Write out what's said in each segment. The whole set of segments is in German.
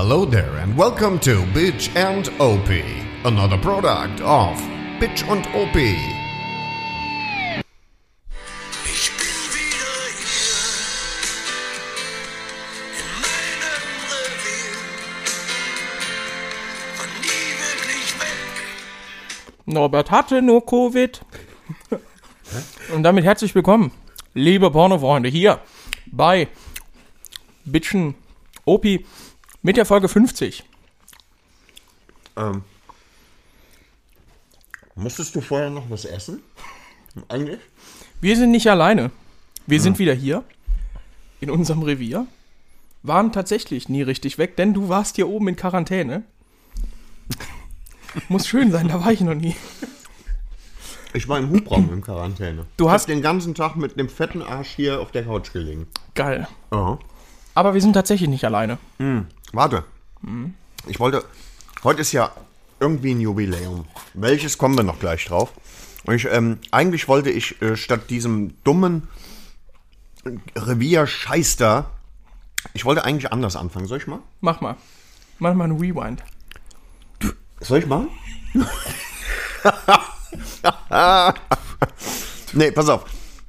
Hello there and welcome to Bitch and OP, another product of Bitch und OP. Ich bin wieder hier in meinem Revier. War nie wirklich weg. Norbert hatte nur Covid. Und damit herzlich willkommen, liebe Pornofreunde, hier bei Bitchen Opi mit der Folge 50. Ähm, musstest du vorher noch was essen? Eigentlich? Wir sind nicht alleine. Wir sind wieder hier in unserem Revier. Waren tatsächlich nie richtig weg, denn du warst hier oben in Quarantäne. Muss schön sein, da war ich noch nie. Ich war im Hubraum in Quarantäne. Du hast- den ganzen Tag mit dem fetten Arsch hier auf der Couch gelegen. Geil. Oh. Aber wir sind tatsächlich nicht alleine. Warte. Ich wollte. Heute ist ja irgendwie ein Jubiläum. Welches kommen wir noch gleich drauf? Und ich, ähm, eigentlich wollte ich äh, statt diesem dummen Revier-Scheiß da, ich wollte eigentlich anders anfangen. Soll ich mal? Mach mal. Mach mal einen Rewind. Soll ich mal? nee, pass auf.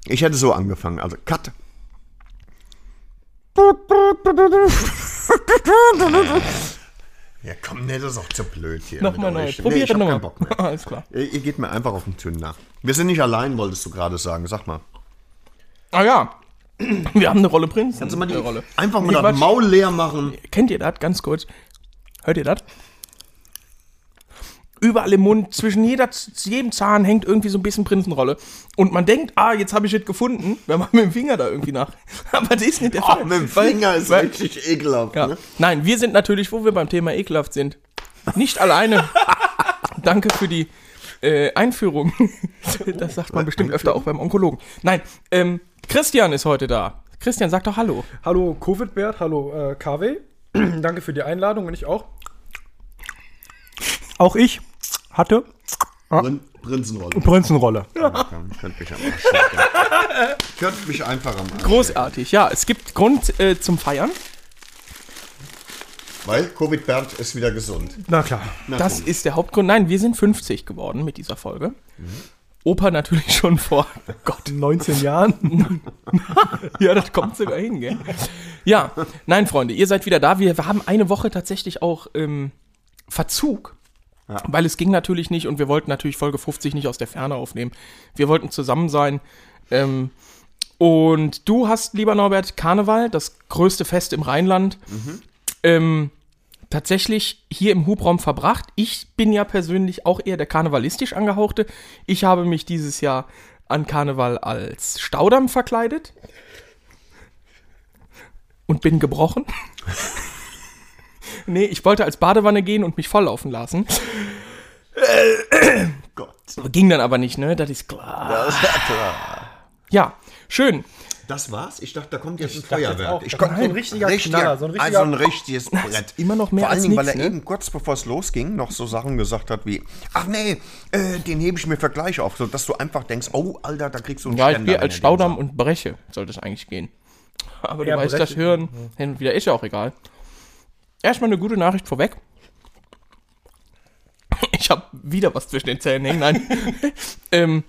Ich hätte so angefangen. Also, Cut. Ja, komm, nee, das ist auch zu blöd hier. Nochmal mit neu. euch. Nee, Probiere ich hab nochmal. keinen Bock mehr. Alles klar. Ihr, ihr geht mir einfach auf den Zünder. Wir sind nicht allein, wolltest du gerade sagen. Sag mal. Ah ja. Wir haben eine Rolle Prinz. Kannst du mal die, Rolle. einfach mal Nee, das. Maul leer machen. Kennt ihr das? Ganz kurz. Hört ihr das? Überall im Mund, zwischen jeder, jedem Zahn hängt irgendwie so ein bisschen Prinzenrolle. Und man denkt, ah, jetzt habe ich es gefunden, wenn man mit dem Finger da irgendwie nach. Aber das ist nicht der Fall. Oh, mit dem Weil- Finger ist weil- richtig ekelhaft. Ja. Ne? Nein, wir sind natürlich, wo wir beim Thema ekelhaft sind, nicht alleine. Danke für die äh, Einführung. Das sagt man bestimmt öfter auch beim Onkologen. Nein, ähm, Christian ist heute da. Christian, sag doch Hallo. Hallo Covid-Bert, hallo äh, KW. Danke für die Einladung und ich auch. Auch ich hatte Prin Prinzenrolle. Prinzenrolle. Ja, ich könnte mich könnte mich einfach am Arsch Großartig. Ja, es gibt Grund äh, zum Feiern. Weil Covid Bernd ist wieder gesund. Na klar. Na, Das komm. ist der Hauptgrund. Nein, wir sind 50 geworden mit dieser Folge. Opa natürlich schon vor. Oh Gott. 19 Jahren. Ja, das kommt sogar hin, gell? Ja, nein, Freunde, ihr seid wieder da. Wir haben eine Woche tatsächlich auch ähm, Verzug. Weil es ging natürlich nicht und wir wollten natürlich Folge 50 nicht aus der Ferne aufnehmen. Wir wollten zusammen sein. Ähm, und du hast, lieber Norbert, Karneval, das größte Fest im Rheinland, ähm, tatsächlich hier im Hubraum verbracht. Ich bin ja persönlich auch eher der karnevalistisch angehauchte. Ich habe mich dieses Jahr an Karneval als Staudamm verkleidet und bin gebrochen. nee, ich wollte als Badewanne gehen und mich volllaufen lassen. Gott. Ging dann aber nicht, ne? Das ist klar. Das ist ja klar. Ja, schön. Das war's? Ich dachte, da kommt jetzt ein Feuerwerk. auch, ich konnte so ein richtiger Knaller, so ein richtiger- also ein richtiges Brett. immer noch mehr Vor allen als Dingen, nix, weil er ne? eben kurz bevor es losging noch so Sachen gesagt hat wie, ach nee, äh, den hebe ich mir für gleich auf, so dass du einfach denkst, oh Alter, da kriegst du einen Ja, ich Ständer, gehe wenn als Staudamm und breche, sollte es eigentlich gehen. Aber du Ja, weißt, das. Hören hin und wieder ist ja auch egal. Erstmal eine gute Nachricht vorweg. Ich habe wieder was zwischen den Zähnen hängen. Nein. ähm,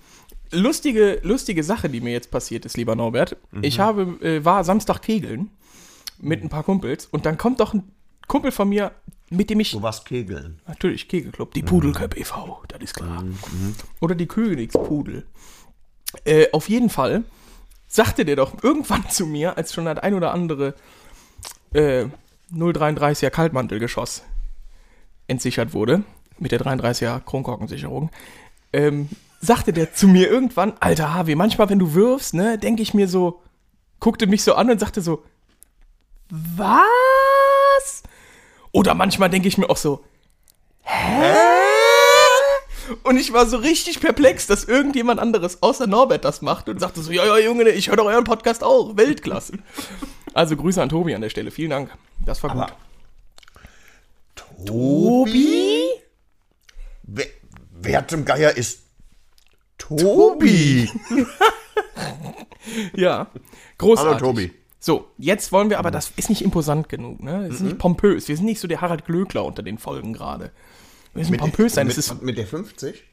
lustige, lustige Sache, die mir jetzt passiert ist, lieber Norbert. Ich habe, äh, war Samstag kegeln mit ein paar Kumpels und dann kommt doch ein Kumpel von mir, mit dem ich Du warst Kegeln. Natürlich, Kegelclub, die Pudelköp e.V., das ist klar. Oder die Königspudel. Äh, auf jeden Fall sagte der doch irgendwann zu mir, als schon das ein oder andere äh, 033er Kaltmantelgeschoss entsichert wurde, mit der 33er Kronkorkensicherung, ähm, sagte der zu mir irgendwann, alter Harvey, manchmal, wenn du wirfst, ne, denke ich mir so, guckte mich so an und sagte so, was? Oder manchmal denke ich mir auch so, hä? Und ich war so richtig perplex, dass irgendjemand anderes außer Norbert das macht und sagte so, ja, ja, Junge, ich höre doch euren Podcast auch, Weltklasse. Also Grüße an Tobi an der Stelle, vielen Dank. Das war gut. Tobi? Wer, wer zum Geier ist Tobi? Ja, großartig. Hallo Tobi. So, jetzt wollen wir aber, das ist nicht imposant genug, ne? Das ist nicht pompös. Wir sind nicht so der Harald Glöckler unter den Folgen gerade. Wir müssen pompös sein. mit, Es ist, mit der 50?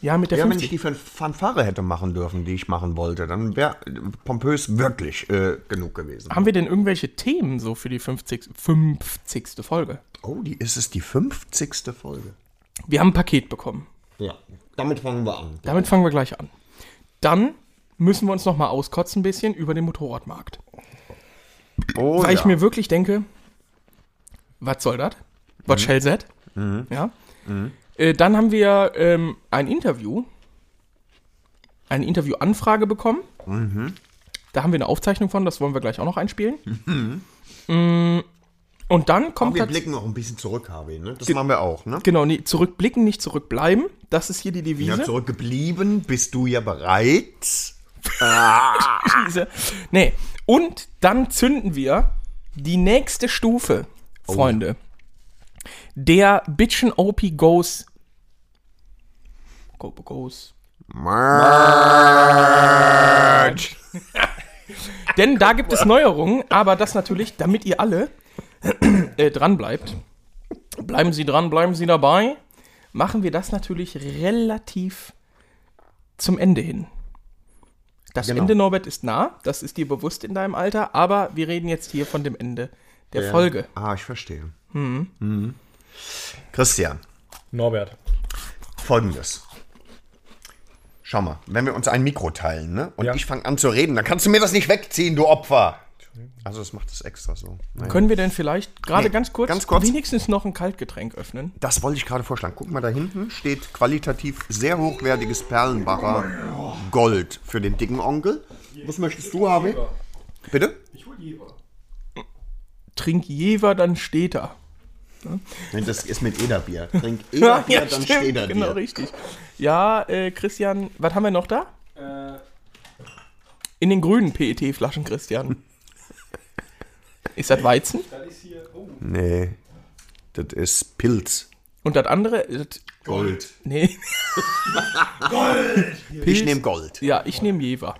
Ja, mit der Ja, wenn ich 50. die Fan- Fanfare hätte machen dürfen, die ich machen wollte, dann wäre pompös wirklich äh, genug gewesen. Haben wir denn irgendwelche Themen so für die 50. 50. Folge? Oh, die ist es die 50. Folge. Wir haben ein Paket bekommen. Ja, damit fangen wir an. Damit fangen wir gleich an. Dann müssen wir uns noch mal auskotzen ein bisschen über den Motorradmarkt. Oh, Weil ja. ich mir wirklich denke, was soll das? Was shall that? Ja. Äh, dann haben wir ähm, ein Interview, eine Interviewanfrage bekommen. Da haben wir eine Aufzeichnung von, das wollen wir gleich auch noch einspielen. Mm, Und dann kommt wir tats- blicken auch ein bisschen zurück, Harvey, ne? Das machen wir auch, ne? Genau, nee, zurückblicken, nicht zurückbleiben. Das ist hier die Ja, Devise. zurückgeblieben. Bist du ja bereit? Diese. Nee. Und dann zünden wir die nächste Stufe, Freunde. Der Bitchen OP Goes. Go, goes. March. Denn da gibt es Neuerungen, aber das natürlich, damit ihr alle äh, dran bleibt. Bleiben Sie dran, bleiben Sie dabei. Machen wir das natürlich relativ zum Ende hin. Das Genau. Ende, Norbert, ist nah. Das ist dir bewusst in deinem Alter. Aber wir reden jetzt hier von dem Ende der Folge. Ah, ich verstehe. Mhm. Christian, Norbert. folgendes. Schau mal, wenn wir uns ein Mikro teilen, ne? Und Ja. ich fange an zu reden, dann kannst du mir das nicht wegziehen, du Opfer. Also, das macht es extra so. Naja. Können wir denn vielleicht gerade Nee, ganz kurz, ganz kurz. wenigstens noch ein Kaltgetränk öffnen? Das wollte ich gerade vorschlagen. Guck mal, da hinten steht qualitativ sehr hochwertiges Perlenbacher Gold für den dicken Onkel. Was möchtest du, Harvey? Bitte? Trink Jever, dann steht er. Nein, das ist mit Ederbier. Trink Ederbier, dann steht er genau richtig. Ja, äh, Christian, was haben wir noch da? In den grünen PET-Flaschen, Christian. Ist das Weizen? Nee, das ist Pilz. Und das andere? Das, Gold. nee. Ich nehme Gold. Ja, ich nehme Jever.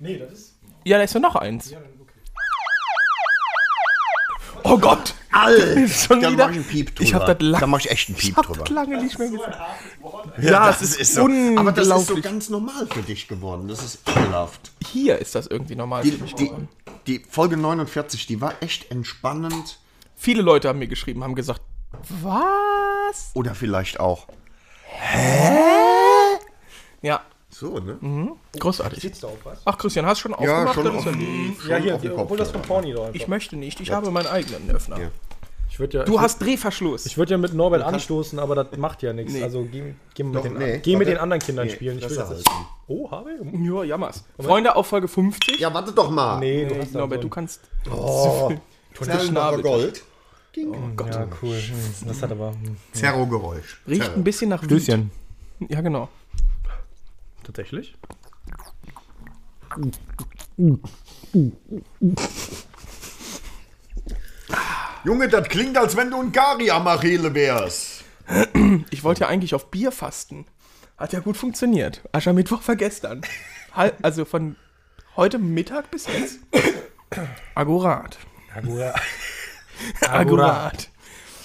Nee, das ist. Ja, da ist ja noch eins. Oh Gott! Schon dann wieder? mach ich einen Piep drüber. Ich hab das lang- Da mach ich echt einen Ich Piep hab drüber. das lange nicht mehr gesagt. Ja, es ist Aber das ist so ganz normal für dich geworden. Das ist ekelhaft. Hier ist das irgendwie normal Die, für mich die, geworden. die Folge 49, die war echt entspannend. Viele Leute haben mir geschrieben, haben gesagt, was? Oder vielleicht auch. Ja, So, ne? großartig. Sitzt da auf was? Ach, Christian, hast du schon Ja, aufgemacht? schon auf, ja schon Ja, hier, auf hol das von Porni doch einfach. Ich möchte nicht, ich habe meinen eigenen Öffner. Ja. Ich ja, Du ich hast Drehverschluss. Ich würde ja mit Norbert anstoßen, aber das macht ja nichts. Also geh, geh, mit, Doch, den, nee, geh mit den anderen Kindern Nee, spielen. Ich will das halten. Oh, Harvey? ja, jammers. Freunde, auf Folge 50. Ja, warte doch mal. Nee, du hast Norbert, so du kannst. Oh, Geschnabelt. Perlenbacher Gold. ein- Ja, cool. Das hat aber. Hm. Zerro-Geräusch. Riecht ein bisschen nach Stößchen. Ja, genau. Tatsächlich? Junge, das klingt, als wenn du ein Gari am Achille wärst. Ich wollte ja eigentlich auf Bier fasten. Hat ja gut funktioniert. Aschermittwoch war gestern. Also von heute Mittag bis jetzt. Akkurat. Agora. Akkurat.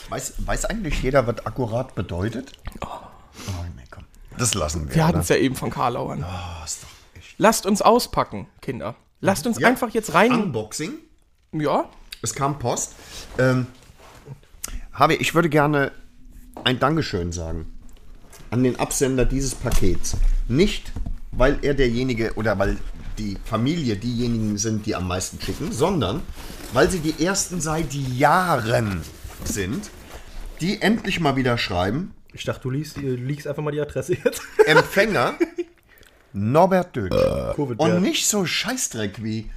Weiß, weiß eigentlich jeder, was akkurat bedeutet? Oh. Das lassen wir. Wir hatten es ja eben von Karlauern. Ah, ist doch echt. Lasst uns auspacken, Kinder. Lasst uns Ja. einfach jetzt rein. Unboxing. Ja, Es kam Post. Ähm, Habe, ich würde gerne ein Dankeschön sagen an den Absender dieses Pakets. Nicht, weil er derjenige oder weil die Familie diejenigen sind, die am meisten schicken, sondern weil sie die ersten seit Jahren sind, die endlich mal wieder schreiben. Ich dachte, du liegst, du liegst einfach mal die Adresse jetzt. Empfänger Norbert Dötsch. Covid Und nicht so Scheißdreck wie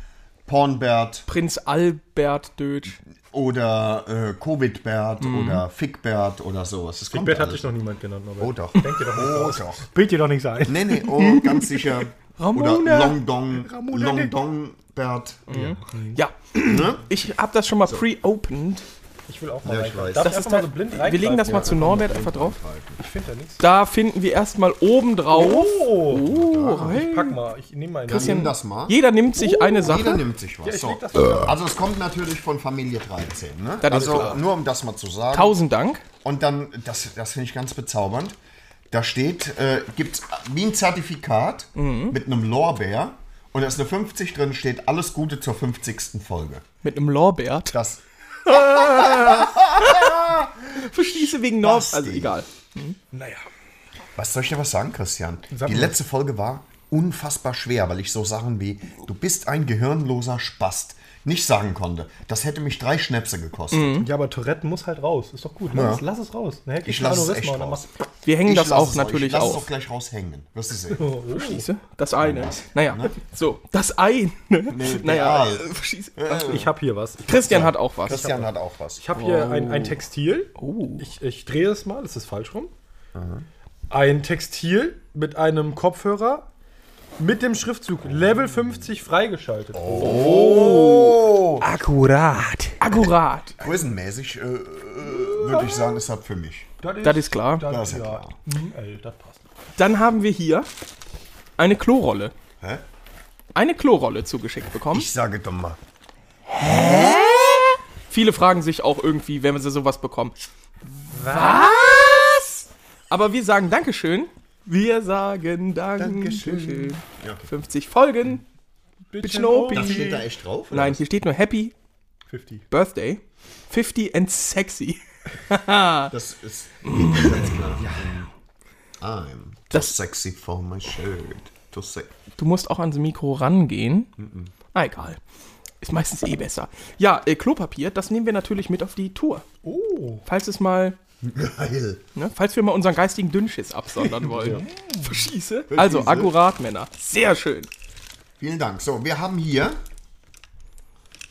Pornbert Prinz Albert Dötsch. oder äh, Covidbert oder Fickbert oder sowas. Das Bett hat sich noch niemand genannt, Norbert. Oh doch. Denk dir doch nicht Oh aus. doch. Bild dir doch nicht ein. Nee, nee, oh, ganz sicher. Ramona. Oder Long Dong, Ramona. Long Dong Bert. Ja, ich habe das schon mal pre-opened. Ich will auch mal Ja, ich weiß. Darf Das ich ist mal so blind wir legen das mal zu Norbert einfach drauf. Ich finde da nichts. Da finden wir erstmal oben drauf. Oh! Oh, hey. Ich pack mal. Ich nehme mal eine. Christian, das mal. Jeder nimmt sich eine Jeder Sache. nimmt sich was. Ja, so. das. Also es kommt natürlich von Familie 13. Ne? Das ist also klar. nur um das mal zu sagen. Tausend Dank. Und dann, das, das finde ich ganz bezaubernd. Da steht, äh, gibt es wie ein Zertifikat Mhm. mit einem Lorbeer. Und da ist eine 50 drin, steht alles Gute zur 50. Folge. Mit einem Lorbeer. Das, Verschließe wegen. Basti. Also egal. Naja. was soll ich dir was sagen, Christian? Sag Die letzte Folge war unfassbar schwer, weil ich so Sachen wie, du bist ein gehirnloser Spast, nicht sagen konnte. Das hätte mich drei Schnäpse gekostet. Mhm. Ja, aber Tourette muss halt raus. Ist doch gut. Lass, es, lass es raus. Dann hält Ich lasse es echt raus. Wir hängen Ich das auch es natürlich ich lass es auf. auch gleich raushängen. Wirst du sehen. Verschließe. Das eine. Naja, so, das eine. naja, real. äh. Ich habe hier was. Ich, Christian hat auch was. Christian hat auch was. ich habe hier ein, ein Textil. Oh. Ich, ich drehe es mal. Das ist falsch rum. Ein Textil mit einem Kopfhörer mit dem Schriftzug Level 50 freigeschaltet. Oh! Akkurat. Akkurat. Größenmäßig äh, äh, würde ich sagen, ist das für mich. Das ist klar. Das ist ja klar. Mhm, ey, das passt. Dann haben wir hier eine Klorolle. Hä? Eine Klorolle zugeschickt bekommen. Ich sage doch mal. Viele fragen sich auch irgendwie, wenn sie sowas bekommen. Was? Aber wir sagen Dankeschön. Wir sagen Dankeschön. Ja, okay. 50 Folgen. Bitchen OP. Das steht da echt drauf? oder Nein, was? hier steht nur Happy 50. Birthday. 50 and sexy. Das ist ganz klar. I'm too Das- sexy for my shirt. Too sexy. Du musst auch ans Mikro rangehen. Ah, egal. Ist meistens eh besser. Ja, äh, Klopapier, das nehmen wir natürlich mit auf die Tour. Oh. Falls es mal, Geil. ne, falls wir mal unseren geistigen Dünnschiss absondern wollen. Verschieße. Also, akkurat, Männer. Sehr schön. Vielen Dank. So, wir haben hier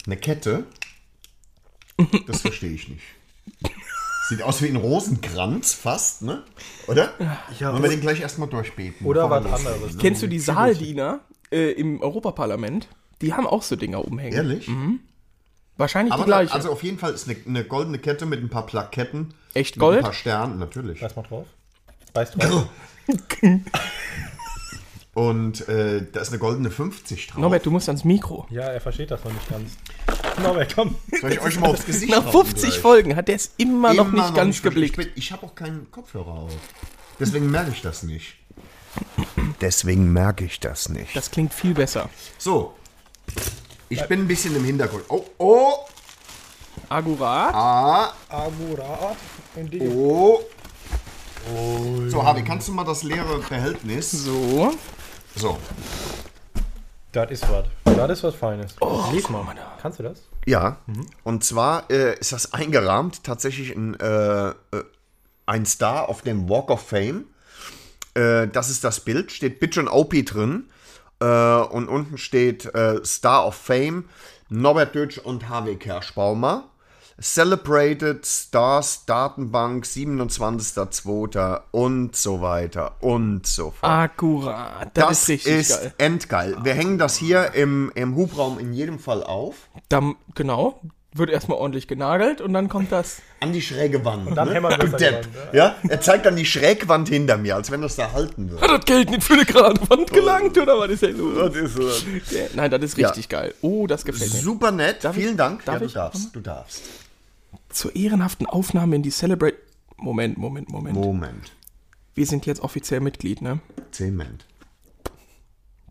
eine Kette. Das verstehe ich nicht. Sieht aus wie ein Rosenkranz fast, ne? Oder? Ja, Wollen wir den gleich erstmal durchbeten? Oder was anderes. Kennst du die Saaldiener äh, im Europaparlament? Die haben auch so Dinger umhängen. Ehrlich? Wahrscheinlich Aber die gleiche. also auf jeden Fall ist eine, eine goldene Kette mit ein paar Plaketten. Echt Mit Gold? ein paar Sternen, natürlich. Beiß mal drauf. Beiß drauf. Und äh, da ist eine goldene 50 drauf. Norbert, du musst ans Mikro. ja, er versteht das noch nicht ganz. Norbert, komm. Soll ich euch mal aufs Gesicht Nach hauen 50 gleich? Folgen hat der es immer, noch Immer nicht ganz Ich, geblickt. bin- ich habe auch keinen Kopfhörer auf. Deswegen merke ich das nicht. Deswegen merke ich das nicht. Das klingt viel besser. So. Ich bin ein bisschen im Hintergrund. Oh, oh, Akkurat. ah. Und die- oh. So, Harvey, kannst du mal das leere Behältnis? So. So. Das ist was. Das ist was Feines. Lies mal. Kannst du das? Ja. Und zwar äh, ist das eingerahmt tatsächlich ein, äh, äh, ein Star auf dem Walk of Fame. Äh, das ist das Bild. Steht Bitch und OP drin. Äh, und unten steht äh, Star of Fame, Norbert Dötsch und Harvey Kerschbaumer. Celebrated Stars Datenbank 27.02. und so weiter und so fort. Akkurat. Das, das ist richtig ist geil. endgeil. Wir hängen das hier im, im Hubraum in jedem Fall auf. Dann, genau. Wird erstmal ordentlich genagelt und dann kommt das. An die schräge Wand. Und dann du an die Depp. Wand, Ja? Er zeigt dann die Schrägwand hinter mir, als wenn das da halten würde. Hat das Geld nicht für eine gerade Wand gelangt oder was ist denn los? Das ist so. Der- Nein, das ist Ja. richtig geil. Oh, das gefällt mir. Super nett. Darf ich- Vielen Dank. darf ja, du ich? darfst. Du darfst. Zur ehrenhaften Aufnahme in die Celebrate. Moment, Moment, Moment. Moment. Wir sind jetzt offiziell Mitglied, ne? Zement.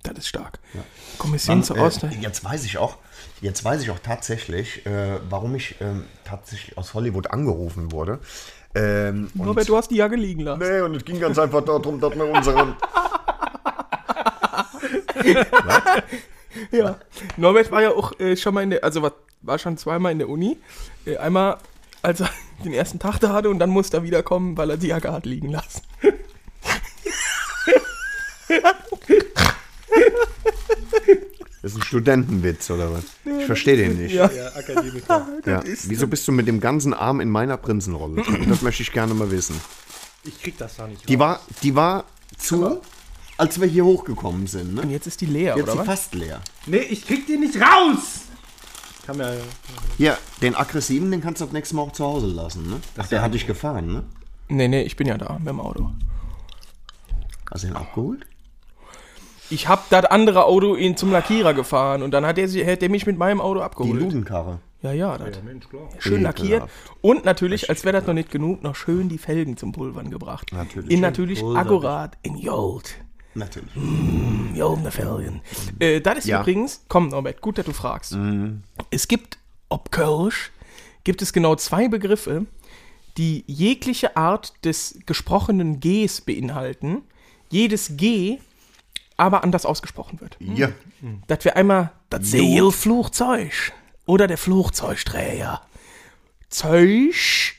Das ist stark. Kommission zur äh, Ausgleich. jetzt weiß ich auch, jetzt weiß ich auch tatsächlich, äh, warum ich ähm, tatsächlich aus Hollywood angerufen wurde. Ähm, Norbert, du hast die Jacke liegen lassen. Nee, und es ging ganz einfach darum, dass wir unseren. Ja. Norbert war ja auch äh, schon mal in der, also war, war schon zweimal in der Uni. Äh, einmal, als er den ersten Tag da hatte und dann musste er wiederkommen, weil er die Jacke hat liegen lassen. Das ist ein Studentenwitz, oder was? Ich verstehe den nicht. Ja. Ja, Akademiker. Ja. Wieso bist du mit dem ganzen Arm in meiner Prinzenrolle? Das möchte ich gerne mal wissen. Ich krieg das da nicht Die raus. war, die war zu, als wir hier hochgekommen sind. Und Ne? jetzt ist die leer, Jetzt oder ist sie was? fast leer. Nee, ich krieg die nicht raus! Haben ja, Ja, den aggressiven, den kannst du das nächste Mal auch zu Hause lassen, ne? Ach, der hat dich gefahren, ne? Nee, nee, ich bin ja da mit dem Auto. Hast du ihn abgeholt? Ich hab das andere Auto ihn zum Lackierer gefahren und dann hat er, hat er mich mit meinem Auto Die abgeholt. Ludenkarre. Ja, ja, das. Mensch, klar. Schön Ekelhaft. lackiert. Und natürlich, als wäre das noch nicht genug, noch schön die Felgen zum Pulvern gebracht. Natürlich. In natürlich akkurat in Gold. Natürlich. Goldene Felgen. Äh, das ist Ja. übrigens, komm Norbert, gut, dass du fragst. Es gibt, ob Kölsch, gibt es genau zwei Begriffe, die jegliche Art des gesprochenen Gs beinhalten. Jedes G aber anders ausgesprochen wird. Ja. Das wäre einmal das Seelflugzeug oder der Flugzeugträger. Zeug,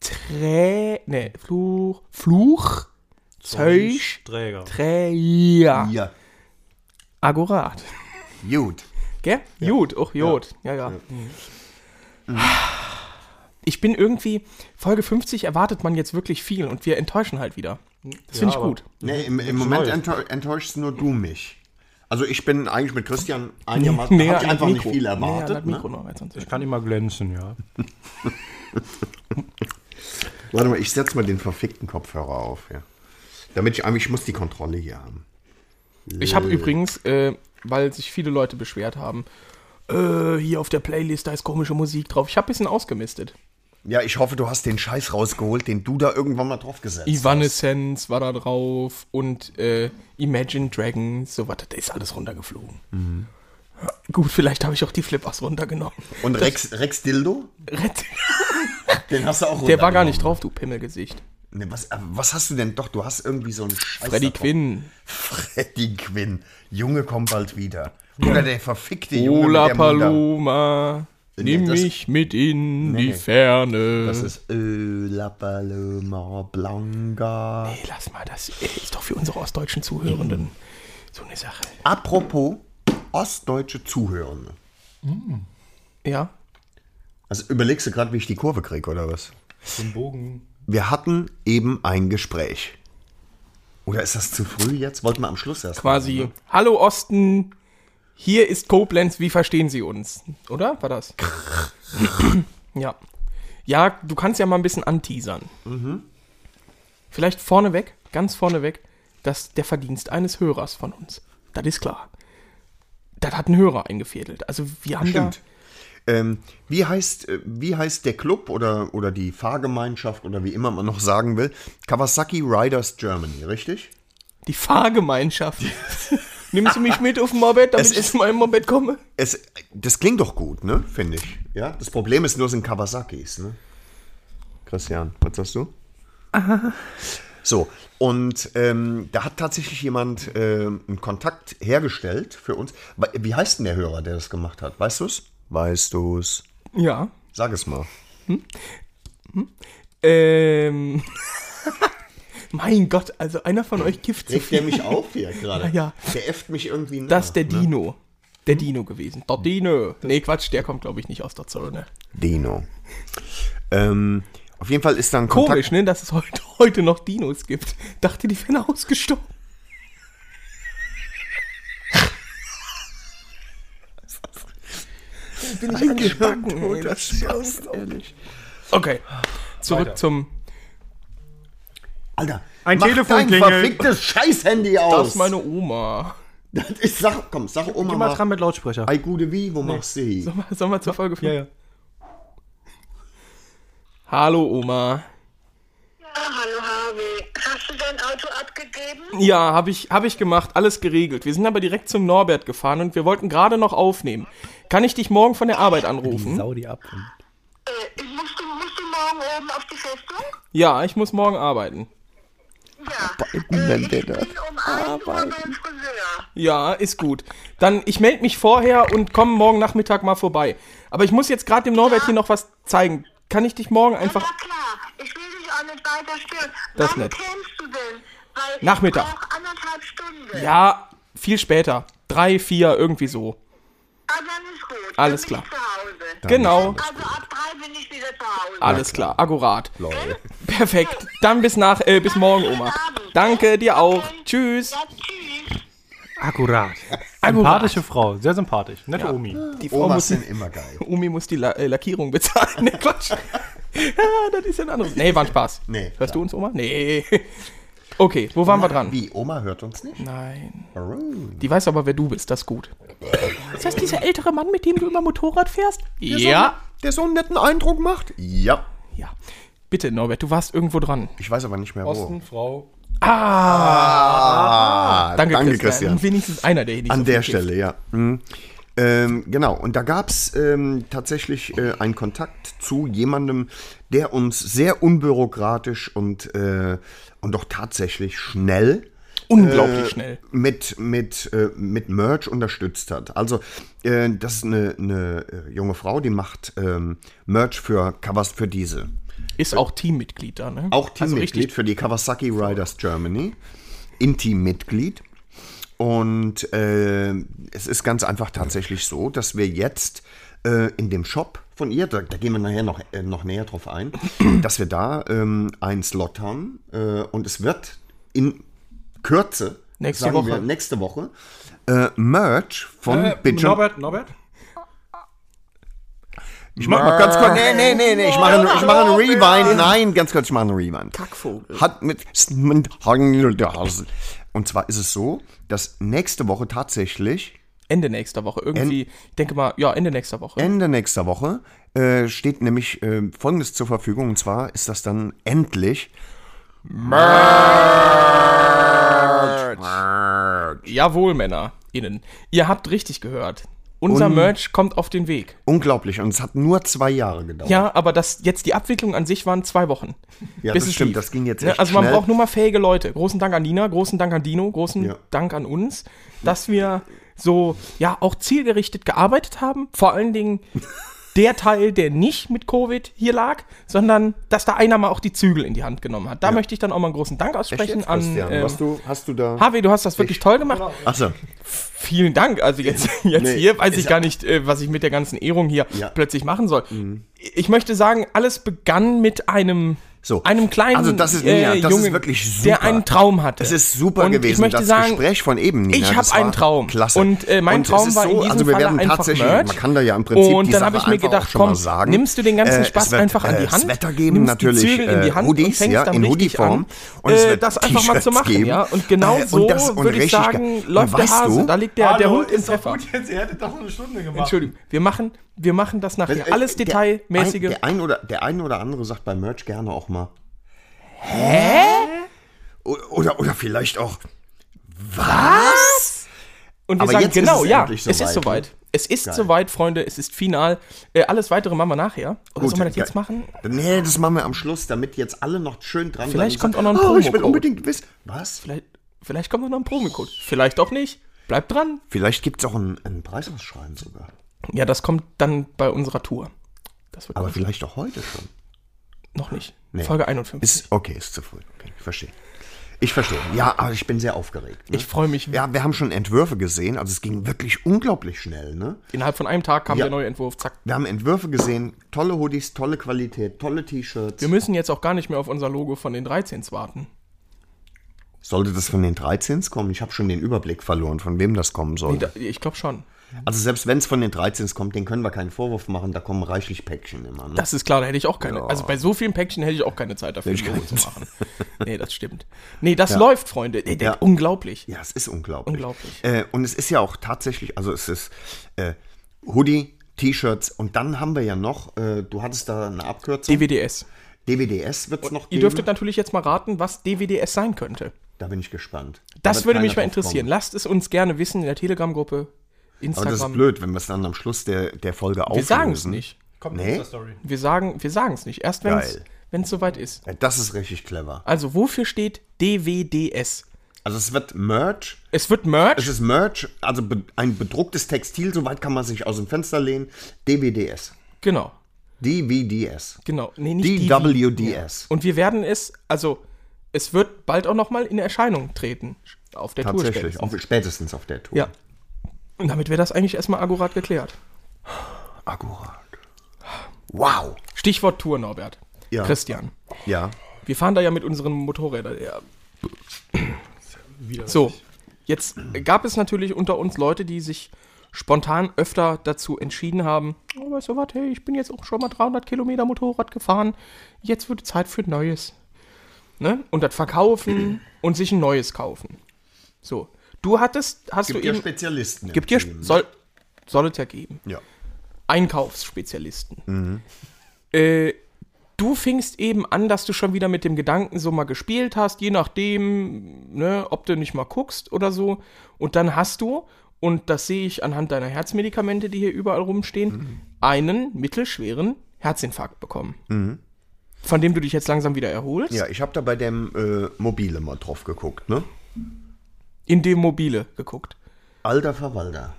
Trä, ne, Fluch, Fluch, Zeug, Träger. Träger. Ja. Akkurat. Gut. Gell? Jod, auch Jod. Ja, ja. Ich bin irgendwie, Folge 50 erwartet man jetzt wirklich viel und wir enttäuschen halt wieder. Das finde ich gut. Nee, im, im Moment Neues. enttäu enttäuschst nur du mich. Also ich bin eigentlich mit Christian einigermaßen, Näher hab ich an das einfach nicht Mikro. viel Näher an das erwartet. Mikro Ne? Ich kann immer glänzen, ja. Warte mal, ich setze mal den verfickten Kopfhörer auf. Ja. Damit ich eigentlich, ich muss die Kontrolle hier haben. Ich habe übrigens, äh, weil sich viele Leute beschwert haben, äh, hier auf der Playlist, da ist komische Musik drauf. Ich habe ein bisschen ausgemistet. Ja, ich hoffe, du hast den Scheiß rausgeholt, den du da irgendwann mal drauf gesetzt hast. Evanescence war da drauf und äh, Imagine Dragons, so was, da ist alles runtergeflogen. Mhm. Gut, vielleicht habe ich auch die Flippers runtergenommen. Und Rex, Rex Dildo? Rett- Den hast du auch Der war gar nicht drauf, du Pimmelgesicht. Nee, was, äh, was hast du denn? Doch, du hast irgendwie so einen Scheiß. Freddy. Quinn. Freddy Quinn. Junge kommt bald wieder. Oder der verfickte Junge Ola. Paloma, nimm das- mich mit in Nee, die nee. Ferne. Das ist Ola Paloma Blanca. Ey, lass mal, das ist doch für unsere ostdeutschen Zuhörenden so eine Sache. Apropos ostdeutsche Zuhörende. Ja, Also überlegst du gerade, wie ich die Kurve kriege, oder was? Den Bogen. Wir hatten eben ein Gespräch. Oder ist das zu früh jetzt? Wollten wir am Schluss erst quasi, machen, ne? hallo Osten, hier ist Koblenz, wie verstehen Sie uns? Oder? War das? ja. Ja, du kannst ja mal ein bisschen anteasern. Vielleicht vorneweg, ganz vorneweg, dass der Verdienst eines Hörers von uns. Das ist klar. Das hat ein Hörer eingefädelt. Also wir haben Stimmt. Ähm, wie, heißt, äh, wie heißt der Club oder, oder die Fahrgemeinschaft oder wie immer man noch sagen will? Kawasaki Riders Germany, richtig? da die Fahrgemeinschaft. Nimmst du mich mit auf dem Moped, damit Es ich ist- zu meinem Moped komme? Es, das klingt doch gut, ne? Finde ich. Ja? Das Problem ist nur, es sind Kawasakis, ne? Christian, was sagst du? So, und ähm, da hat tatsächlich jemand ähm, einen Kontakt hergestellt für uns. Wie heißt denn der Hörer, der das gemacht hat? Weißt du es? Weißt du es? Ja. Sag es mal. Ähm. mein Gott, also einer von euch kifft zu Regt der mich auf hier gerade? Ja, ja. Der äfft mich irgendwie nach. Das ist der ne? Dino. Der Dino gewesen. Der Dino. Nee, Quatsch, der kommt, glaube ich, nicht aus der Zone. Dino. Ähm, auf jeden Fall ist dann Kontakt. Komisch, ne, dass es heute, heute noch Dinos gibt. Dachte, die wären ausgestorben. Bin ich angespannt, ey, das ist ja unglaublich. Okay, zurück Weiter. zum... Alter, Ein mach Telefon dein klingelt. verficktes Scheiß-Handy aus. Das ist meine Oma. Das ist, sag, komm, sag Oma Geh mal dran mit Lautsprecher. Ei, gute wie, wo machst du die? Sollen wir, wir zur Folge Ja, 5? ja. Hallo, Oma. Ja, hallo Harvey. Hast du dein Auto abgegeben? Ja, habe ich, hab ich gemacht, alles geregelt. Wir sind aber direkt zum Norbert gefahren und wir wollten gerade noch aufnehmen. Kann ich dich morgen von der Arbeit anrufen? Sau die ab. Äh, musst, du, musst du morgen oben auf die Festung? Ja, ich muss morgen arbeiten. Ja. Äh, bin um 1 Uhr beim Friseur. Ja, ist gut. Dann, ich melde mich vorher und komme morgen Nachmittag mal vorbei. Aber ich muss jetzt gerade dem Norbert hier noch was zeigen. Kann ich dich morgen Ja, einfach... klar. Ich will dich auch nicht weiter stören. Das Wann nett. kämst du denn? Weil Nachmittag. Ich brauch anderthalb Stunden. Ja, viel später. Drei, vier, irgendwie so. Ah, dann ist gut. Alles klar. Genau. Also ab drei bin ich wieder zu Hause. Alles klar, akkurat. Lol. Perfekt. Dann bis nach, äh, bis morgen, Oma. Danke, dir auch. Tschüss. Ja, tschüss. Akkurat. Sympathische Frau, sehr sympathisch. Nette Omi. Die Frau Omas muss, sind immer geil. Omi muss die La äh, Lackierung bezahlen. Nee, Quatsch. ja, das ist ja ein anderes. Nee, war ein Spaß. Nee, Hörst du uns, Oma? Nee. Okay, wo waren wir dran? Wie, Oma hört uns nicht? Nein. Warum? Die weiß aber, wer du bist. Das ist gut. Ist das dieser ältere Mann, mit dem du immer Motorrad fährst? Ja. Der so einen netten Eindruck macht? Ja. Ja. Bitte, Norbert, du warst irgendwo dran. Ich weiß aber nicht mehr wo. Osten, Frau. Ah, Danke, danke Christian. Christian. Wenigstens einer, der hier nicht An so der. Stelle, ja. Mhm. Ähm, genau, und da gab es ähm, tatsächlich äh, einen Kontakt zu jemandem, der uns sehr unbürokratisch und, äh, und doch tatsächlich schnell Unglaublich äh, schnell. mit, mit, äh, mit Merch unterstützt hat. Also, äh, das ist eine, eine äh, junge Frau, die macht ähm, Merch für Covers für diese. Ist auch Teammitglied da, ne? Auch Also Teammitglied richtig. für die Kawasaki Riders Germany. Intim-Mitglied. Und äh, es ist ganz einfach tatsächlich so, dass wir jetzt äh, in dem Shop von ihr, da, da gehen wir nachher noch, äh, noch näher drauf ein, dass wir da ähm, einen Slot haben äh, und es wird in Kürze, Nächste sagen Woche. wir, nächste Woche, äh, Merch von Äh, Bitchin- Norbert, Norbert? Ich mach mal ganz kurz. Nee, nee, nee, nee. Ich mache einen, ich mache einen Rewind. Nein, ganz kurz, ich mache einen Rewind. Kackvogel. Hat mit. Und zwar ist es so, dass nächste Woche tatsächlich, Ende nächster Woche. Irgendwie, ich denke mal, ja, Ende nächster Woche. Ende nächster Woche, äh, steht nämlich äh, Folgendes zur Verfügung. Und zwar ist das dann endlich. Jawohl, Männer, innen. Ihr habt richtig gehört. Unser Un- Merch kommt auf den Weg. Unglaublich. Und es hat nur zwei Jahre gedauert. Ja, aber das jetzt die Abwicklung an sich waren zwei Wochen. Ja, das stimmt. lief. Das ging jetzt Ne, echt Also man schnell. braucht nur mal fähige Leute. Großen Dank an Nina, großen Dank an Dino, großen Ja. Dank an uns, dass wir so, ja, auch zielgerichtet gearbeitet haben. Vor allen Dingen der Teil, der nicht mit Covid hier lag, sondern dass da einer mal auch die Zügel in die Hand genommen hat. Da möchte ich dann auch mal einen großen Dank aussprechen jetzt, an Christian? ähm, Was du, hast du da. Harvey, du hast das wirklich toll gemacht. Achso. Vielen Dank. Also jetzt, jetzt Nee, hier weiß ich gar nicht, äh, was ich mit der ganzen Ehrung hier Ja. Mhm. plötzlich machen soll. Ich möchte sagen, alles begann mit einem, So. einem kleinen Also das ist- Nina, äh, das ist Jungen, wirklich super. der einen Traum hatte. Es ist super Und gewesen. Ich möchte das sagen, Gespräch von eben, Nina, ich habe einen Traum. Klasse. Und äh, mein Und Traum ist war in so, diesem also wir Falle werden einfach tatsächlich, Merch. man kann da ja im Prinzip Und die dann Sache habe ich mir gedacht, schon mal komm, sagen. nimmst du den ganzen Äh, Spaß wird, einfach an die äh, Hand, Es Wetter geben natürlich die Zügel in die äh, Hand Hoodies, und fängst ja, dann in richtig Hoodie-Form. an, Und es äh, wird das einfach mal zu machen, geben. ja. Und genau Äh, so würde ich sagen, läuft der weißt Hase. du- Da liegt der, Hund im ist Pfeffer. gut jetzt, ihr hättet doch eine Stunde gemacht. Entschuldigung, wir machen, wir machen das nachher. Äh, Alles detailmäßige. Der ein oder andere sagt bei Merch gerne auch mal. Hä? Oder, oder vielleicht auch. Was? Und wir Aber sagen, jetzt ist genau, es ja, endlich es soweit, ist soweit. ne? Es ist Geil. soweit, Freunde, es ist final. Äh, alles weitere machen wir nachher. Oder Gut, sollen wir das jetzt machen? Nee, das machen wir am Schluss, damit jetzt alle noch schön dran Vielleicht kommt auch noch ein sagen, oh, ich will unbedingt wissen. Was? Vielleicht, vielleicht kommt noch ein Promocode. Vielleicht auch nicht. Bleibt dran. Vielleicht gibt es auch ein, ein Preisausschreiben sogar. Ja, das kommt dann bei unserer Tour. Das wird Aber kommen. vielleicht auch heute schon. Noch nicht. Nee. Folge 51. Ist, okay, ist zu früh. Okay, ich verstehe. Ich verstehe. Ja, aber ich bin sehr aufgeregt. Ne? ich freue mich. Ja, wir haben schon Entwürfe gesehen. Also es ging wirklich unglaublich schnell. Ne? Innerhalb von einem Tag kam Ja. der neue Entwurf. Zack. Wir haben Entwürfe gesehen. Tolle Hoodies, tolle Qualität, tolle T-Shirts. Wir müssen jetzt auch gar nicht mehr auf unser Logo von den 13s warten. Sollte das von den 13s kommen? Ich habe schon den Überblick verloren, von wem das kommen soll. Nee, ich glaube schon. Also selbst wenn es von den 13s kommt, den können wir keinen Vorwurf machen. Da kommen reichlich Päckchen immer. Ne? Das ist klar, da hätte ich auch keine. Also bei so vielen Päckchen hätte ich auch keine Zeit dafür, ein Logo zu machen. Nee, das stimmt. Nee, das läuft, Freunde. Ey, Ja. Unglaublich. Ja, es ist unglaublich. Unglaublich. Äh, und es ist ja auch tatsächlich, also es ist äh, Hoodie, T-Shirts und dann haben wir ja noch, äh, du hattest da eine Abkürzung. DWDS. DWDS wird es noch Ihr geben. dürftet natürlich jetzt mal raten, was DWDS sein könnte. Da bin ich gespannt. Da Das würde mich mal interessieren. kommen. Lasst es uns gerne wissen in der Telegram-Gruppe, Aber Instagram. das ist blöd, wenn wir es dann am Schluss der, der Folge Wir auflösen. sagen es nicht. Kommt Nee. Wir sagen wir sagen es nicht. Erst wenn es Geil. wenn es soweit ist. Ja, Das ist richtig clever. Also wofür steht DWDS? Also es wird Merch. Es wird Merch. Es ist Merch, also be ein bedrucktes Textil, soweit kann man sich aus dem Fenster lehnen. DWDS. genau. DWDS. Genau. Nee, nicht DW. DWDS. Und wir werden es, also es wird bald auch noch mal in Erscheinung treten auf der Tour. Tatsächlich, spätestens. auf, spätestens auf der Tour. Ja. Und damit wäre das eigentlich erstmal akkurat geklärt. Akkurat. Wow. Stichwort Tour, Norbert. Ja. Christian. Ja. Wir fahren da ja mit unseren Motorrädern. Ja. So. Jetzt gab es natürlich unter uns Leute, die sich spontan öfter dazu entschieden haben, oh, weißt du was, hey, ich bin jetzt auch schon mal 300 Kilometer Motorrad gefahren, jetzt wird Zeit für ein Neues. Ne? Und das verkaufen und sich ein neues kaufen. So, du hattest, hast Gibt du eben, Spezialisten. gibt dir, Team, ne? soll, soll es ja geben. Ja. Einkaufsspezialisten. Äh, du fingst eben an, dass du schon wieder mit dem Gedanken so mal gespielt hast, je nachdem, ne, ob du nicht mal guckst oder so. Und dann hast du, und das sehe ich anhand deiner Herzmedikamente, die hier überall rumstehen, einen mittelschweren Herzinfarkt bekommen. Von dem du dich jetzt langsam wieder erholst. Ja, ich habe da bei dem äh, Mobile mal drauf geguckt, ne? In dem Mobile geguckt. Alter Verwalter.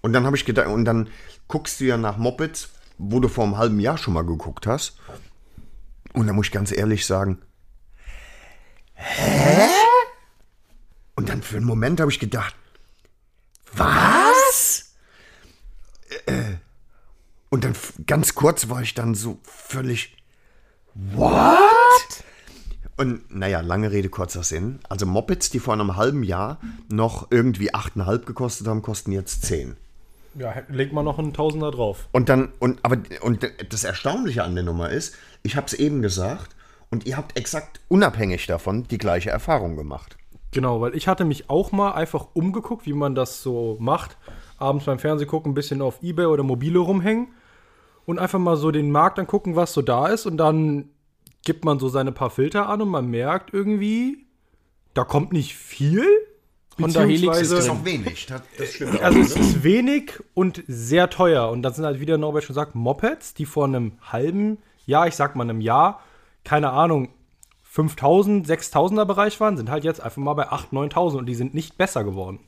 Und dann habe ich gedacht, und dann guckst du ja nach Mopeds, wo du vor einem halben Jahr schon mal geguckt hast. Und da muss ich ganz ehrlich sagen, hä? Und dann für einen Moment habe ich gedacht, was? Äh, Und dann ganz kurz war ich dann so völlig, what? Und naja, lange Rede, kurzer Sinn. Also Mopeds, die vor einem halben Jahr noch irgendwie 8,5 gekostet haben, kosten jetzt 10. Ja, leg mal noch einen Tausender drauf. Und dann, und aber und das Erstaunliche an der Nummer ist, ich habe es eben gesagt, und ihr habt exakt unabhängig davon die gleiche Erfahrung gemacht. Genau, weil ich hatte mich auch mal einfach umgeguckt, wie man das so macht. Abends beim Fernsehen gucken, ein bisschen auf Ebay oder Mobile rumhängen und einfach mal so den Markt angucken, was so da ist. Und dann gibt man so seine paar Filter an und man merkt irgendwie, da kommt nicht viel. Honda Helix ist drin. auch wenig. Das, das stimmt. Also es ist wenig und sehr teuer. Und das sind halt, wie der Norbert schon sagt, Mopeds, die vor einem halben Jahr, ich sag mal einem Jahr, keine Ahnung, 5000, 6000er Bereich waren, sind halt jetzt einfach mal bei 8, 9000 und die sind nicht besser geworden.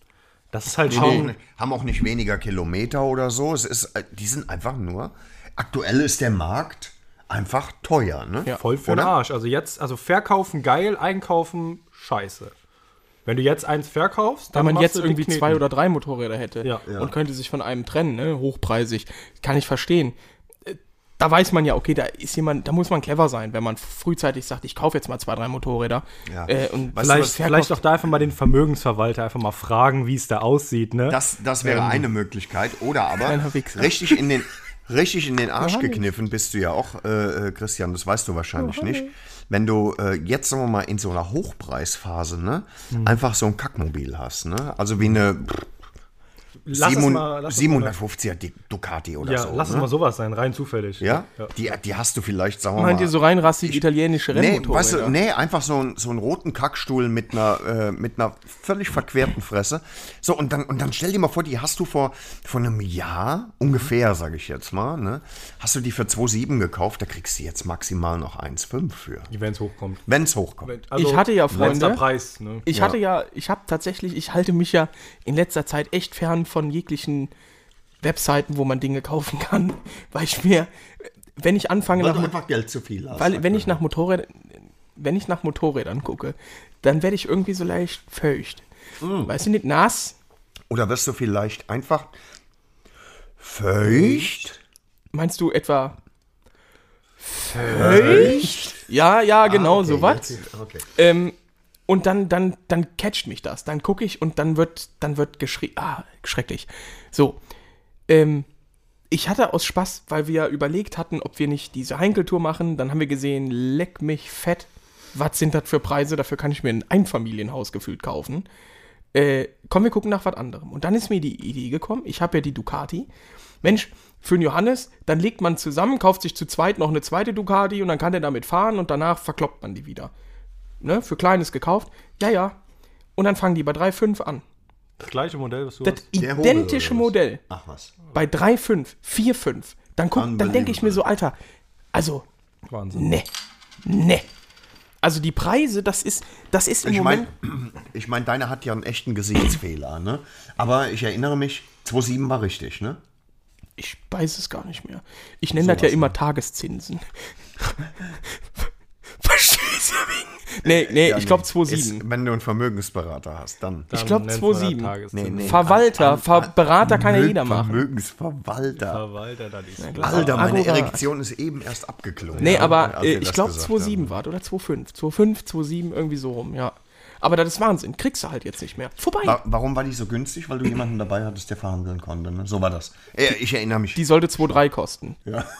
Das ist halt haben, auch schon. nicht, haben auch nicht weniger Kilometer oder so. Es ist, äh, die sind einfach nur. Aktuell ist der Markt einfach teuer, ne? Ja. Voll für den? Arsch. Also jetzt, also verkaufen geil, einkaufen scheiße. Wenn du jetzt eins verkaufst, Weil man machst jetzt irgendwie Kneten. zwei oder drei Motorräder hätte Ja. und könnte sich von einem trennen, ne? hochpreisig. Kann ich verstehen. Äh, Da weiß man ja, okay, da ist jemand, da muss man clever sein, wenn man frühzeitig sagt, ich kaufe jetzt mal zwei, drei Motorräder. Ja. Äh, und Vielleicht, vielleicht auch da einfach mal den Vermögensverwalter einfach mal fragen, wie es da aussieht, ne? Das, das wäre eine Möglichkeit. Oder aber richtig in den, richtig in den Arsch gekniffen bist du ja auch, äh, äh, Christian, das weißt du wahrscheinlich nicht. Wenn du äh, jetzt, sagen wir mal, in so einer Hochpreisphase, ne, Hm. einfach so ein Kackmobil hast, ne? Also wie eine Lass es 7, mal- lass es mal- 750er Di- Ducati oder ja, so. lass es ne? mal sowas sein, rein zufällig. Ja? Die, die hast du vielleicht, sagen wir meint mal. ihr so reinrassig italienische Nee, Rennmotorräder? weißt du, nee, einfach so, ein, so einen roten Kackstuhl mit einer, äh, mit einer völlig verquerten Fresse. So, und dann, und dann stell dir mal vor, die hast du vor, vor einem Jahr, ungefähr, sage ich jetzt mal, ne, hast du die für 2,7 gekauft, da kriegst du jetzt maximal noch 1,5 für. Wenn es hochkommt. Wenn es hochkommt. Also, Ich hatte ja letzter Freunde. Preis, ne? Ich hatte ja, ich habe tatsächlich, ich halte mich ja in letzter Zeit echt fern von jeglichen Webseiten, wo man Dinge kaufen kann, weil ich mir, wenn ich anfange Weil nach einfach Geld zu viel hast. weil wenn ich nach Motorrädern, wenn ich nach Motorrädern gucke, dann werde ich irgendwie so leicht feucht. Mm. Weißt du nicht, nass? Oder wirst du vielleicht einfach feucht? Meinst du etwa feucht? Ja, ja, genau, Ah, okay, sowas. jetzt- Okay. Ähm, und dann, dann, dann catcht mich das. Dann gucke ich und dann wird, dann wird geschrien. Ah, schrecklich. So. Ähm, ich hatte aus Spaß, weil wir überlegt hatten, ob wir nicht diese Heinkeltour machen. Dann haben wir gesehen, leck mich fett. Was sind das für Preise? Dafür kann ich mir ein Einfamilienhaus gefühlt kaufen. Äh, komm, wir gucken nach was anderem. Und dann ist mir die Idee gekommen, ich habe ja die Ducati. Mensch, für den Johannes, dann legt man zusammen, kauft sich zu zweit noch eine zweite Ducati und dann kann der damit fahren und danach verkloppt man die wieder. Ne, für Kleines gekauft. Ja, ja. Und dann fangen die bei 3,5 an. Das gleiche Modell, was du Das hast. Hobel identische? Modell Ach was. bei 3,5, 4,5. Dann guck, dann denke ich mir so, Alter, also, Wahnsinn. ne, ne. Also die Preise, das ist, das ist im Ich meine, Moment. ich mein, deine hat ja einen echten Gesichtsfehler, ne? Aber ich erinnere mich, 2,7 war richtig, ne? Ich weiß es gar nicht mehr. Ich nenne das ja immer Tageszinsen. Nee, nee, Ja, ich glaube nee. 2,7. Ist, Wenn du einen Vermögensberater hast, dann. Ich glaube Dann man das 2,7. Tageszinsen. Nee, nee. Verwalter, An- an- Ver Berater kann ja jeder machen. Vermögensverwalter. Verwalter, das ist Alter, meine Agora. Erektion ist eben erst abgeklungen. Nee, ja, aber äh, ich das glaube gesagt 2,7 war oder 2,5. 2,5, 2,7, irgendwie so rum, ja. Aber das ist Wahnsinn. Kriegst du halt jetzt nicht mehr. Vorbei. Wa warum war die so günstig? Weil du jemanden dabei hattest, der verhandeln konnte. Ne? So war das. Äh, ich erinnere mich. Die sollte 2,3 kosten. ja.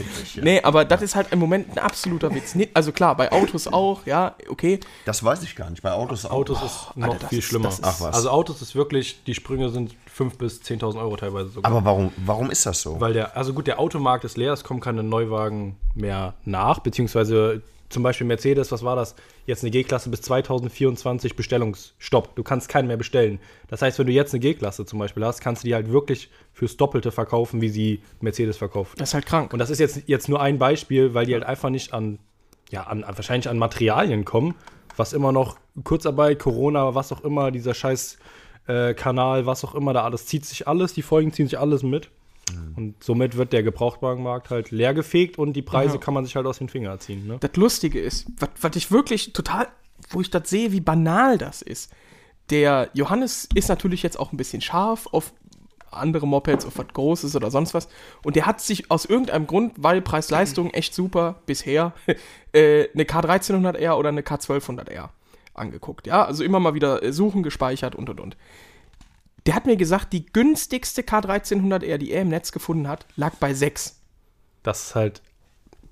Witzig, ja. Nee, aber das ist halt im Moment ein absoluter Witz. Nee, Also klar, bei Autos auch, ja, okay. Das weiß ich gar nicht. Bei Autos auch. Autos ist noch das viel ist- schlimmer. ist- Ach was. Also Autos ist wirklich, die Sprünge sind 5.000 bis 10.000 Euro teilweise sogar. Aber warum, warum ist das so? Weil der, also gut, der Automarkt ist leer, es kommen keine Neuwagen mehr nach, beziehungsweise zum Beispiel Mercedes, was war das? Jetzt eine G-Klasse bis 2024 Bestellungsstopp. Du kannst keinen mehr bestellen. Das heißt, wenn du jetzt eine G-Klasse zum Beispiel hast, kannst du die halt wirklich fürs Doppelte verkaufen, wie sie Mercedes verkauft. Das ist halt krank. Und das ist jetzt, jetzt nur ein Beispiel, weil die halt einfach nicht an, ja, an, an wahrscheinlich an Materialien kommen, was immer noch Kurzarbeit, Corona, was auch immer, dieser scheiß äh, Kanal, was auch immer, da alles zieht sich alles, die Folgen ziehen sich alles mit. Und somit wird der Gebrauchtwagenmarkt halt leergefegt und die Preise kann man sich halt aus den Fingern ziehen. Ne? Das Lustige ist, was, ich wirklich total, wo ich das sehe, wie banal das ist. Der Johannes ist natürlich jetzt auch ein bisschen scharf auf andere Mopeds, auf was Großes oder sonst was. Und der hat sich aus irgendeinem Grund, weil Preis-Leistung echt super bisher, äh, eine K1300R oder eine K1200R angeguckt. Ja, also immer mal wieder äh, suchen, gespeichert und und und. Der hat mir gesagt, die günstigste K1300R, die er im Netz gefunden hat, lag bei 6 Das ist halt,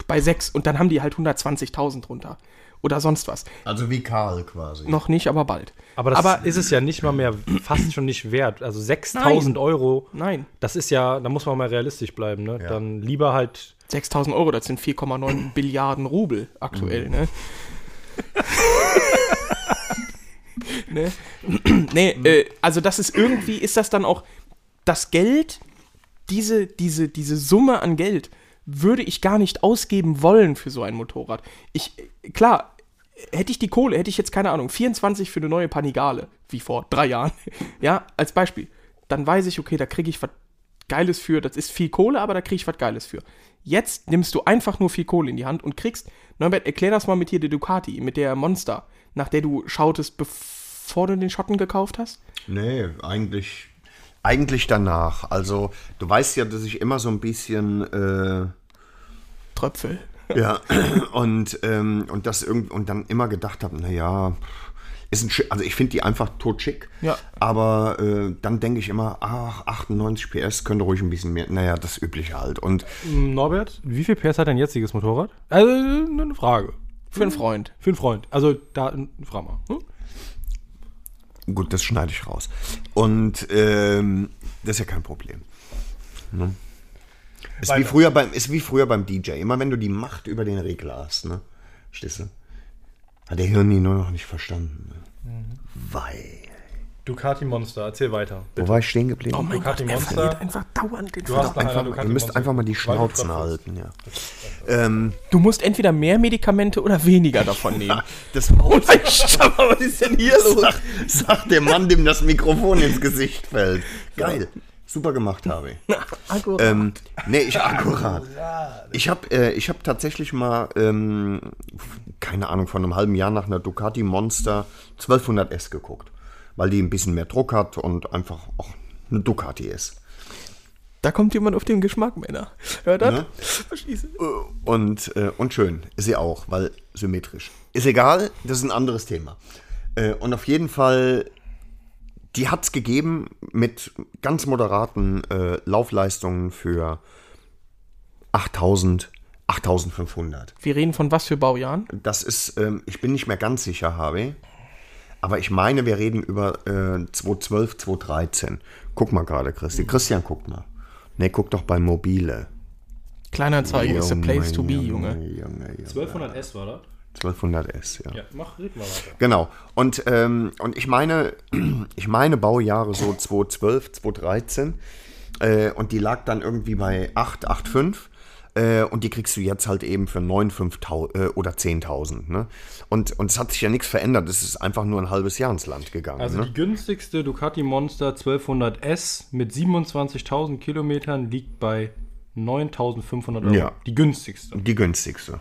bei 6 und dann haben die halt 120.000 drunter. Oder sonst was. Also wie Karl quasi. Noch nicht, aber bald. aber das Aber- ist es ja nicht mal mehr, fast schon nicht wert. Also 6000 Nein. Euro, Nein, das ist ja, da muss man mal realistisch bleiben. Ne? Dann lieber halt 6.000 Euro, das sind 4,9 Billiarden Rubel aktuell, ne? ne? nee, äh, also das ist irgendwie, ist das dann auch das Geld, diese, diese, diese Summe an Geld, würde ich gar nicht ausgeben wollen für so ein Motorrad. Ich, klar, hätte ich die Kohle, hätte ich jetzt, keine Ahnung, 24 für eine neue Panigale, wie vor drei Jahren, ja, als Beispiel, dann weiß ich, okay, da kriege ich was Geiles für, das ist viel Kohle, aber da kriege ich was Geiles für. Jetzt nimmst du einfach nur viel Kohle in die Hand und kriegst, Norbert, erklär das mal mit hier der Ducati, mit der Monster, nach der du schautest, bevor du den Schotten gekauft hast. Nee, eigentlich, eigentlich danach. Also, du weißt ja, dass ich immer so ein bisschen, äh, Tröpfel. ja, und, ähm, und das irgend und dann immer gedacht habe, naja, ist ein, also ich finde die einfach totschick. Ja. Aber äh, dann denke ich immer, ach, 98 PS könnte ruhig ein bisschen mehr. Naja, das Übliche halt. Und Norbert, wie viel PS hat dein jetziges Motorrad? Also, eine Frage. Für einen Freund. Für einen Freund. Also, da, frag mal. Hm? Gut, das schneide ich raus. Und ähm, das ist ja kein Problem. Ne? Ist, wie früher beim, ist wie früher beim DJ. Immer wenn du die Macht über den Regler hast, ne? Stehst du? Hat der Hirni nur noch nicht verstanden. Ne? Weil. Ducati Monster, erzähl weiter. Wo war ich stehen geblieben? Oh mein Ducati Gott, er Monster. verliert einfach dauernd den Du hast Einfach, Ducati ihr müsst Monster. einfach mal die Schnauzen halten, ja. Ähm, Du musst entweder mehr Medikamente oder weniger davon nehmen. das Maul. Was ist denn hier los? Sagt, sagt der Mann, dem das Mikrofon ins Gesicht fällt. Geil. Super gemacht, habe ich. Akkurat. Ähm, nee, ich akkurat. Ich habe äh, ich hab tatsächlich mal, ähm, keine Ahnung, vor einem halben Jahr nach einer Ducati Monster 1200S geguckt. Weil die ein bisschen mehr Druck hat und einfach auch eine Ducati ist. Da kommt jemand auf den Geschmack, Männer. Hört das? Ne? Verschließe. Und, äh, und schön. Ist sie auch, weil symmetrisch. Ist egal, das ist ein anderes Thema. Äh, und auf jeden Fall, die hat es gegeben mit ganz moderaten äh, Laufleistungen für 8000, 8500. Wir reden von was für Baujahren? Das ist, ähm, ich bin nicht mehr ganz sicher, habe. Aber ich meine, wir reden über äh, 2012, 2013. Guck mal gerade, Christi. Christian, guck mal. Ne, guck doch bei Mobile. Kleinanzeigen ist the place to be, Junge. Junge, Junge. 1200S war das? 1200S, ja. Ja, mach, red mal weiter. Genau. Und, ähm, und ich meine, ich meine Baujahre so 2012, 2013. Äh, und die lag dann irgendwie bei 8, 8,5. Äh, und die kriegst du jetzt halt eben für 9, 5.000 äh, oder 10.000. Ne? Und, und es hat sich ja nichts verändert. Es ist einfach nur ein halbes Jahr ins Land gegangen. Also ne? die günstigste Ducati Monster 1200S mit 27.000 Kilometern liegt bei 9.500 Euro. Ja. Die günstigste. Die günstigste.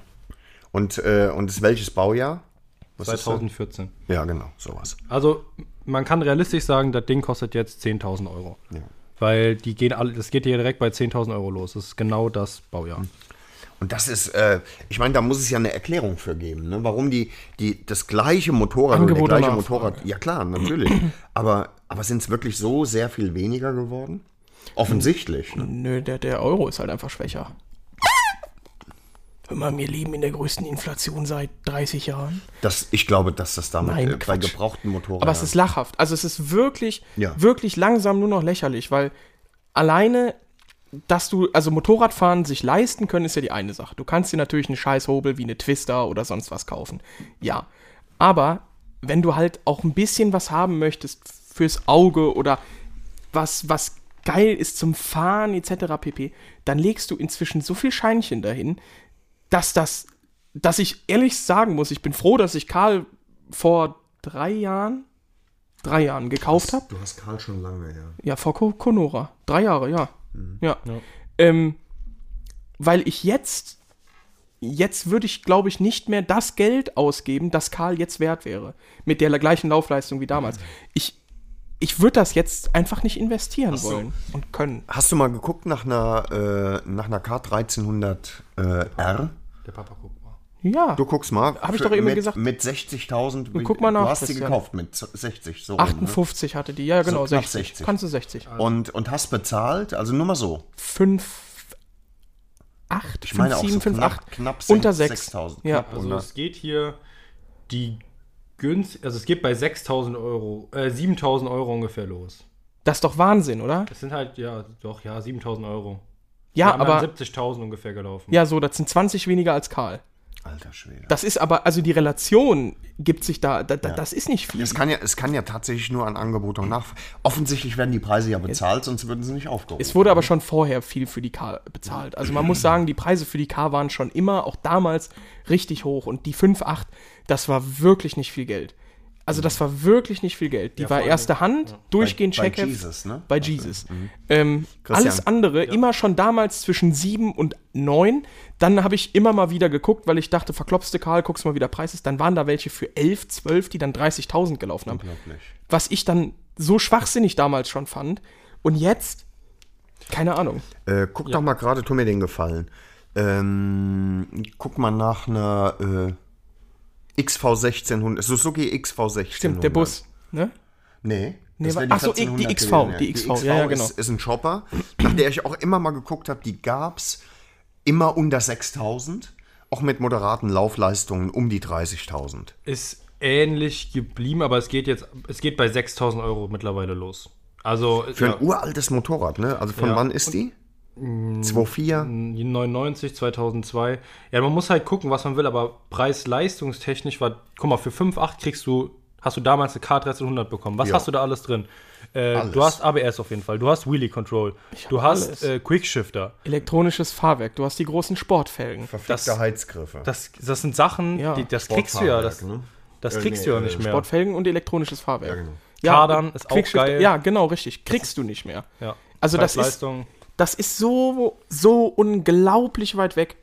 Und, äh, und ist welches Baujahr? Was ist das? 2014. Ja, genau, sowas. Also man kann realistisch sagen, das Ding kostet jetzt 10.000 Euro. Ja. Weil die gehen alle, das geht hier direkt bei 10.000 Euro los. Das ist genau das Baujahr. Und das ist, äh, ich meine, da muss es ja eine Erklärung für geben, ne? warum die, die das gleiche Motorrad Angebot oder der gleiche. Motorrad, ja klar, natürlich. aber aber sind es wirklich so sehr viel weniger geworden? Offensichtlich. Ne? Nö, der, der Euro ist halt einfach schwächer. Hör mal, wir leben in der größten Inflation seit 30 Jahren. Das, ich glaube, dass das damit Nein, äh, bei gebrauchten Motorrädern. Aber es ist lachhaft. Also es ist wirklich, Ja. wirklich langsam nur noch lächerlich, weil alleine, dass du, also Motorradfahren sich leisten können, ist ja die eine Sache. Du kannst dir natürlich einen Scheißhobel wie eine Twister oder sonst was kaufen. Ja. Aber wenn du halt auch ein bisschen was haben möchtest fürs Auge oder was, was geil ist zum Fahren etc. pp., dann legst du inzwischen so viel Scheinchen dahin, dass das, dass ich ehrlich sagen muss, ich bin froh, dass ich Karl vor drei Jahren, drei Jahren gekauft habe. Du hast Karl schon lange, ja. Ja, vor Ko- Conora. Drei Jahre, ja. Ja. Ähm, weil ich jetzt, jetzt würde ich, glaube ich, nicht mehr das Geld ausgeben, das Karl jetzt wert wäre. Mit der gleichen Laufleistung wie damals. Ich, ich würde das jetzt einfach nicht investieren wollen und können. Hast du mal geguckt nach einer, äh, nach einer K1300 äh, R? Der Papa guckt mal. Ja. Du guckst mal. Hab ich doch eben mit, gesagt. Mit 60.000. wie- guck mal nach, Du hast sie gekauft mit 60, so. rum, ne? 58 hatte die, ja genau, knapp 60. 60. Kannst du 60. Und, und hast bezahlt, also nur mal so. 5, 8, Ich 5, meine auch 7, so 5, knapp, 8. knapp Unter 6 6. 6.000. Ja. Also es geht hier die günst, also es geht bei 6.000 Euro, äh, 7.000 Euro ungefähr los. Das ist doch Wahnsinn, oder? Das sind halt, ja, doch, ja, 7.000 Euro. Ja, aber. dann 70.000 ungefähr gelaufen. Ja, so, das sind 20 weniger als Karl. Alter Schwede. Das ist aber, also die Relation gibt sich da, da, da das ist nicht viel. Es kann, ja, es kann ja tatsächlich nur an Angebot und Nachfrage. Offensichtlich werden die Preise ja bezahlt, sonst würden sie nicht aufgehoben. Es wurde aber schon vorher viel für die K bezahlt. Also man muss sagen, die Preise für die K waren schon immer, auch damals, richtig hoch. Und die 5,8, das war wirklich nicht viel Geld. Also das war wirklich nicht viel Geld. Die war erste Hand, durchgehend Bei- bei. Jesus, ne? Bei Jesus. Ähm, Christian. alles andere, immer schon damals zwischen 7 und 9. Dann habe ich immer mal wieder geguckt, weil ich dachte, verklopste Karl, guckst mal, wie der Preis ist. Dann waren da welche für 11, 12, die dann 30.000 gelaufen haben. Was ich dann so schwachsinnig damals schon fand. Und jetzt, keine Ahnung. Äh, guck doch mal gerade, tu mir den Gefallen. Ähm, guck mal nach einer äh, XV1600, Suzuki XV1600. Stimmt, der Bus, ne? Nee. Nee, das wa- wär ach so, die 1400 XV, gewesen, die XV, ja, ja, genau. Ist, ist ein Chopper, nach der ich auch immer mal geguckt habe, die gab's immer unter 6000, auch mit moderaten Laufleistungen um die 30.000. Ist ähnlich geblieben, aber es geht jetzt, es geht bei 6.000 Euro mittlerweile los. Also, Für ja, ein uraltes Motorrad, ne? Also von Ja. wann ist die? 2,4? 99, 2002. Ja, man muss halt gucken, was man will, aber preis-leistungstechnisch war, guck mal, für 5,8 kriegst du, hast du damals eine K1300 bekommen. Was Ja. hast du da alles drin? Äh, Alles. Du hast ABS auf jeden Fall, du hast Wheelie Control, du hast äh, Quickshifter. Elektronisches Fahrwerk, du hast die großen Sportfelgen. Verfickte Heizgriffe. Das, das sind Sachen, Ja. die, das kriegst du ja, das, ne? das kriegst nee, du ja äh, nicht mehr. Sportfelgen und elektronisches Fahrwerk. Ja, genau. Kadern ist auch geil. Ja, genau, richtig. Kriegst du nicht mehr. Ja. Also das ist. Das ist so, so unglaublich weit weg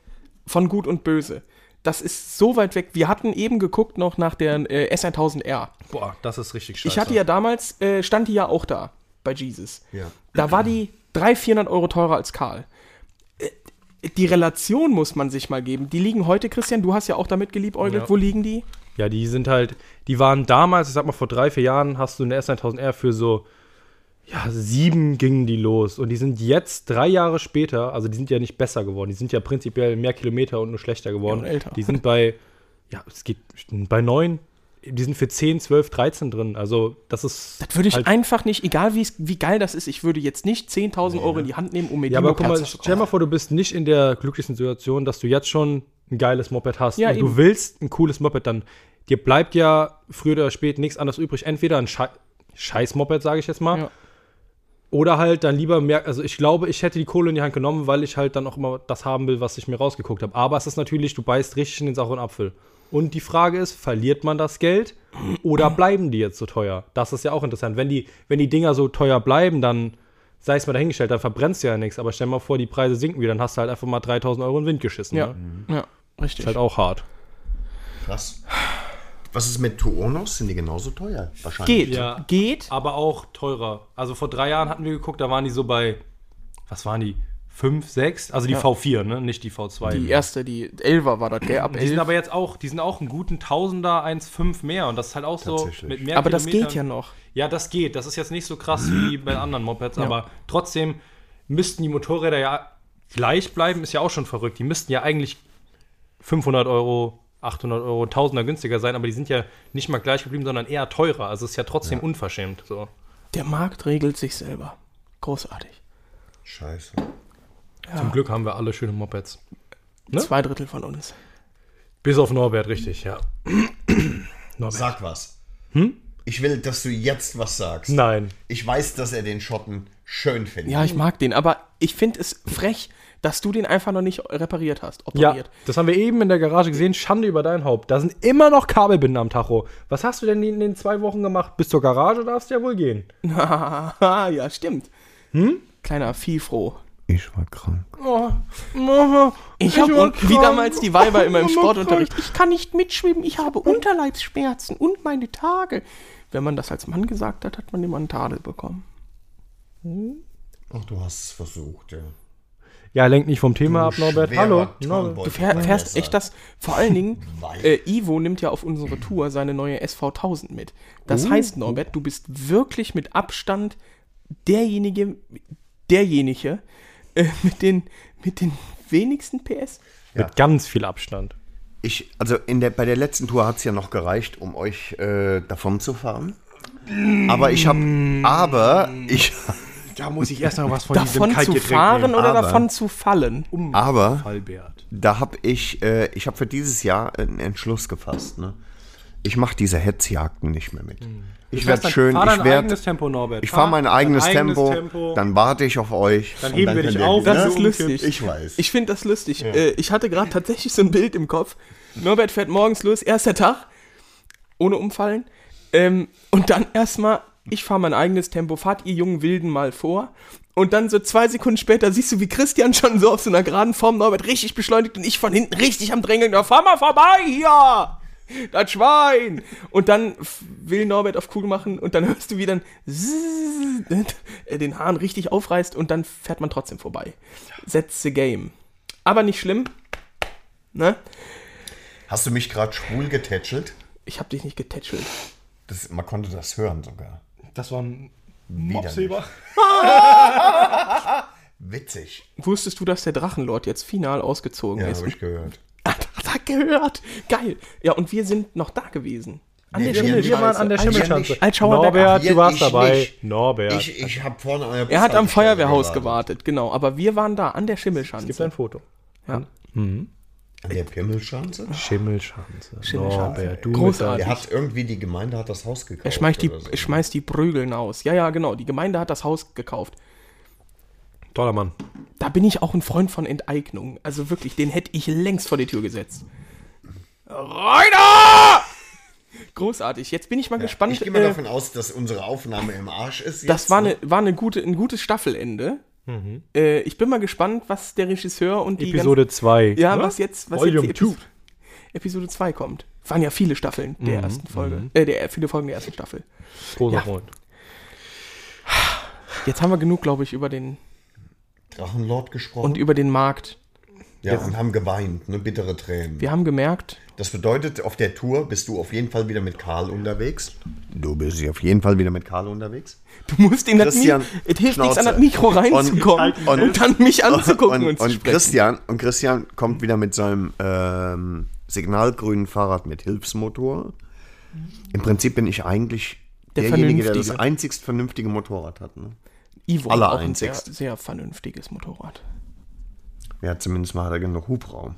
von Gut und Böse. Das ist so weit weg. Wir hatten eben geguckt noch nach der äh, S1000R. Boah, das ist richtig scheiße. Ich hatte ja damals, äh, stand die ja auch da bei Jesus. Ja. Da war die 300, 400 Euro teurer als Karl. Äh, Die Relation muss man sich mal geben. Die liegen heute, Christian, du hast ja auch damit geliebäugelt. Ja. Wo liegen die? Ja, die sind halt, die waren damals, ich sag mal vor drei, vier Jahren, hast du eine S1000R für so, ja, sieben gingen die los. Und die sind jetzt, drei Jahre später, also die sind ja nicht besser geworden, die sind ja prinzipiell mehr Kilometer und nur schlechter geworden. Ja, älter. Die sind bei, ja, es geht bei neun, die sind für 10, 12, 13 drin. Also das ist. Das würde ich halt, einfach nicht, egal wie, wie geil das ist, ich würde jetzt nicht 10.000 Euro in die Hand nehmen, um mir Ja, die aber guck mal, stell mal vor, du bist nicht in der glücklichen Situation, dass du jetzt schon ein geiles Moped hast. Ja, und du willst ein cooles Moped, dann dir bleibt ja früher oder später nichts anderes übrig. Entweder ein Schei scheiß Moped, sage ich jetzt mal, Ja. Oder halt dann lieber mehr. Also ich glaube, ich hätte die Kohle in die Hand genommen, weil ich halt dann auch immer das haben will, was ich mir rausgeguckt habe. Aber es ist natürlich, du beißt richtig in den sauren Apfel. Und die Frage ist, verliert man das Geld oder bleiben die jetzt so teuer? Das ist ja auch interessant. Wenn die, wenn die Dinger so teuer bleiben, dann sei es mal dahingestellt, dann verbrennst du ja nichts. Aber stell mal vor, die Preise sinken wieder, dann hast du halt einfach mal 3000 Euro in den Wind geschissen. Ja, Ne? ja, richtig. Ist halt auch hart. Krass. Was ist mit Tuonos? Sind die genauso teuer? Wahrscheinlich. Geht, Ja. geht. Aber auch teurer. Also vor drei Jahren hatten wir geguckt, da waren die so bei, was waren die? 5, 6, also die Ja. V4, ne? Nicht die V2. Die erste, die 11er war das, gell? Ab Die sind 11. aber jetzt auch, die sind auch einen guten Tausender, 1,5 mehr. Und das ist halt auch so mit mehr Aber das geht ja noch. Ja, das geht. Das ist jetzt nicht so krass wie bei anderen Mopeds, aber trotzdem müssten die Motorräder ja gleich bleiben, ist ja auch schon verrückt. Die müssten ja eigentlich 500 Euro, 800 Euro, Tausender günstiger sein, aber die sind ja nicht mal gleich geblieben, sondern eher teurer. Also es ist ja trotzdem unverschämt. So. Der Markt regelt sich selber. Großartig. Scheiße. Zum Glück haben wir alle schöne Mopeds. Ne? Zwei Drittel von uns. Bis auf Norbert, richtig, ja. Norbert. Sag was. Hm? Ich will, dass du jetzt was sagst. Nein. Ich weiß, dass er den Schotten schön findet. Ja, ich mag den, aber ich finde es frech, dass du den einfach noch nicht repariert hast, Ja, operiert. das haben wir eben in der Garage gesehen. Schande über dein Haupt. Da sind immer noch Kabelbinden am Tacho. Was hast du denn in den zwei Wochen gemacht? Bis zur Garage darfst du ja wohl gehen. Ja, stimmt. Hm? Kleiner Viehfroh. Ich war krank. Ich habe wie damals die Weiber in meinem Sportunterricht. Ich kann nicht mitschwimmen, ich habe Unterleibsschmerzen und meine Tage. Wenn man das als Mann gesagt hat, hat man immer einen Tadel bekommen. Ach, du hast es versucht, ja. Ja, lenk nicht vom Thema ab, Norbert. Hallo. Norbert. Du fähr, fährst echt das. Vor allen Dingen, äh, Ivo nimmt ja auf unsere Tour seine neue SV1000 mit. Das heißt, Norbert, du bist wirklich mit Abstand derjenige, derjenige äh, mit, den, mit den wenigsten PS. Mit ganz viel Abstand. Ich, also in der, bei der letzten Tour hat es ja noch gereicht, um euch äh, davon zu fahren. Aber ich habe, aber ich, Da muss ich erst noch was von Davon zu fahren oder aber- davon zu fallen? aber Albert. da habe ich, äh, ich habe für dieses Jahr einen Entschluss gefasst. Ne? Ich mache diese Hetzjagden nicht mehr mit. Ich werde schön, Fahr ich werde, eigenes Tempo, Norbert. ich fahre mein eigenes, dein Tempo, dann warte ich auf euch. Dann heben wir dich auf, Das Ja, ist lustig. Ich weiß. Ich finde das lustig. Äh, ich hatte gerade tatsächlich so ein Bild im Kopf. Norbert fährt morgens los, erster Tag, ohne umfallen. Ähm, und dann erstmal, ich fahre mein eigenes Tempo, fahrt ihr jungen Wilden mal vor. Und dann so zwei Sekunden später siehst du, wie Christian schon so auf so einer geraden Form Norbert richtig beschleunigt und ich von hinten richtig am Drängeln. Ja, fahr mal vorbei hier! Das Schwein! Und dann will Norbert auf cool machen und dann hörst du, wie dann äh, den Hahn richtig aufreißt und dann fährt man trotzdem vorbei. That's the game. Aber nicht schlimm. Ne? Hast du mich gerade schwul getätschelt? Ich hab dich nicht getätschelt. Das, man konnte das hören sogar. Das war ein Widerlich. Witzig. Wusstest du, dass der Drachenlord jetzt final ausgezogen Ja, ist? habe ich gehört. Hat er gehört? Geil. Ja, und wir sind noch da gewesen. An Nee, der wir- Schimmelschanze. wir waren an der Als- Schimmelschanze. als Norbert, du warst ich dabei. nicht. Norbert. Ich, ich habe vorne an der Er hat am Feuerwehrhaus gewartet, genau. Aber wir waren da, an der Schimmelschanze. Gibt ein Foto. ja. An der Pimmelschanze? Schimmelschanze. Schimmelschanze. Norbert, du Großartig. Der hat irgendwie, die Gemeinde hat das Haus gekauft. Er schmeißt die, so. schmeißt die Prügeln aus. Ja, ja, genau. Die Gemeinde hat das Haus gekauft. Toller Mann. Da bin ich auch ein Freund von Enteignung. Also wirklich, den hätte ich längst vor die Tür gesetzt. Rainer! Großartig. Jetzt bin ich mal gespannt. Ich gehe mal äh, davon aus, dass unsere Aufnahme im Arsch ist. Jetzt, das war, ne? eine, war eine gute, ein gutes Staffelende. Äh, ich bin mal gespannt, was der Regisseur und die Episode 2. ganzen- ja, was jetzt, was Volume jetzt die 2. Epis Episode 2 kommt. Waren ja viele Staffeln der ersten Folge. Äh, der, viele Folgen der ersten Staffel. Großer Ja. Freund. Jetzt haben wir genug, glaube ich, über den Drachenlord gesprochen. und über den Markt. Ja, und haben geweint, ne, bittere Tränen. Wir haben gemerkt, Das bedeutet, auf der Tour bist du auf jeden Fall wieder mit Karl unterwegs. Du bist auf jeden Fall wieder mit Karl unterwegs. du musst in das Christian, Mikro, es hilft nichts an das Mikro reinzukommen Und- und, und- dann mich anzugucken und, und, zu und sprechen. Christian und Christian kommt wieder mit seinem ähm, signalgrünen Fahrrad mit Hilfsmotor. Im Prinzip bin ich eigentlich Der derjenige, der das einzigst vernünftige Motorrad hat. Ne? Ivo aller hat auch ein sehr, einzigst. sehr vernünftiges Motorrad. Ja, zumindest mal hat er genug Hubraum.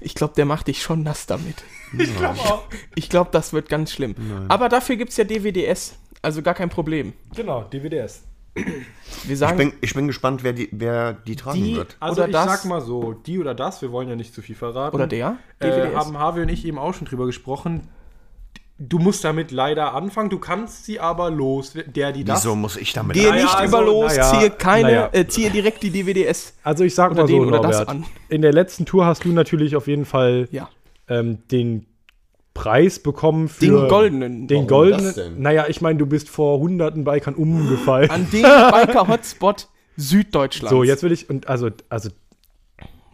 Ich glaube, der macht dich schon nass damit. Ich glaube auch. Ich glaube, das wird ganz schlimm. Aber dafür gibt es ja DWDS. Also gar kein Problem. Genau, DVDs. Wir Ich sagen, bin, ich bin gespannt, wer die, wer die tragen Die- wird. Also Oder ich das- sag mal so, die oder das, wir wollen ja nicht zu viel verraten. oder der? Äh, DWDS. haben Harvey und ich eben auch schon drüber gesprochen. Du musst damit leider anfangen, du kannst sie aber los, der, die das. Wieso muss ich damit Gehe rein? nicht also, über los, naja, ziehe keine, naja. äh, ziehe direkt die DWDS. Also ich sag Oder mal so, den oder das Norbert, an. in der letzten Tour hast du natürlich auf jeden Fall Ja. ähm, den Preis bekommen für Den goldenen. Den Warum das goldenen. denn? Naja, ich meine, du bist vor hunderten Bikern umgefallen. An dem Biker-Hotspot Süddeutschlands. So, jetzt will ich, und also, also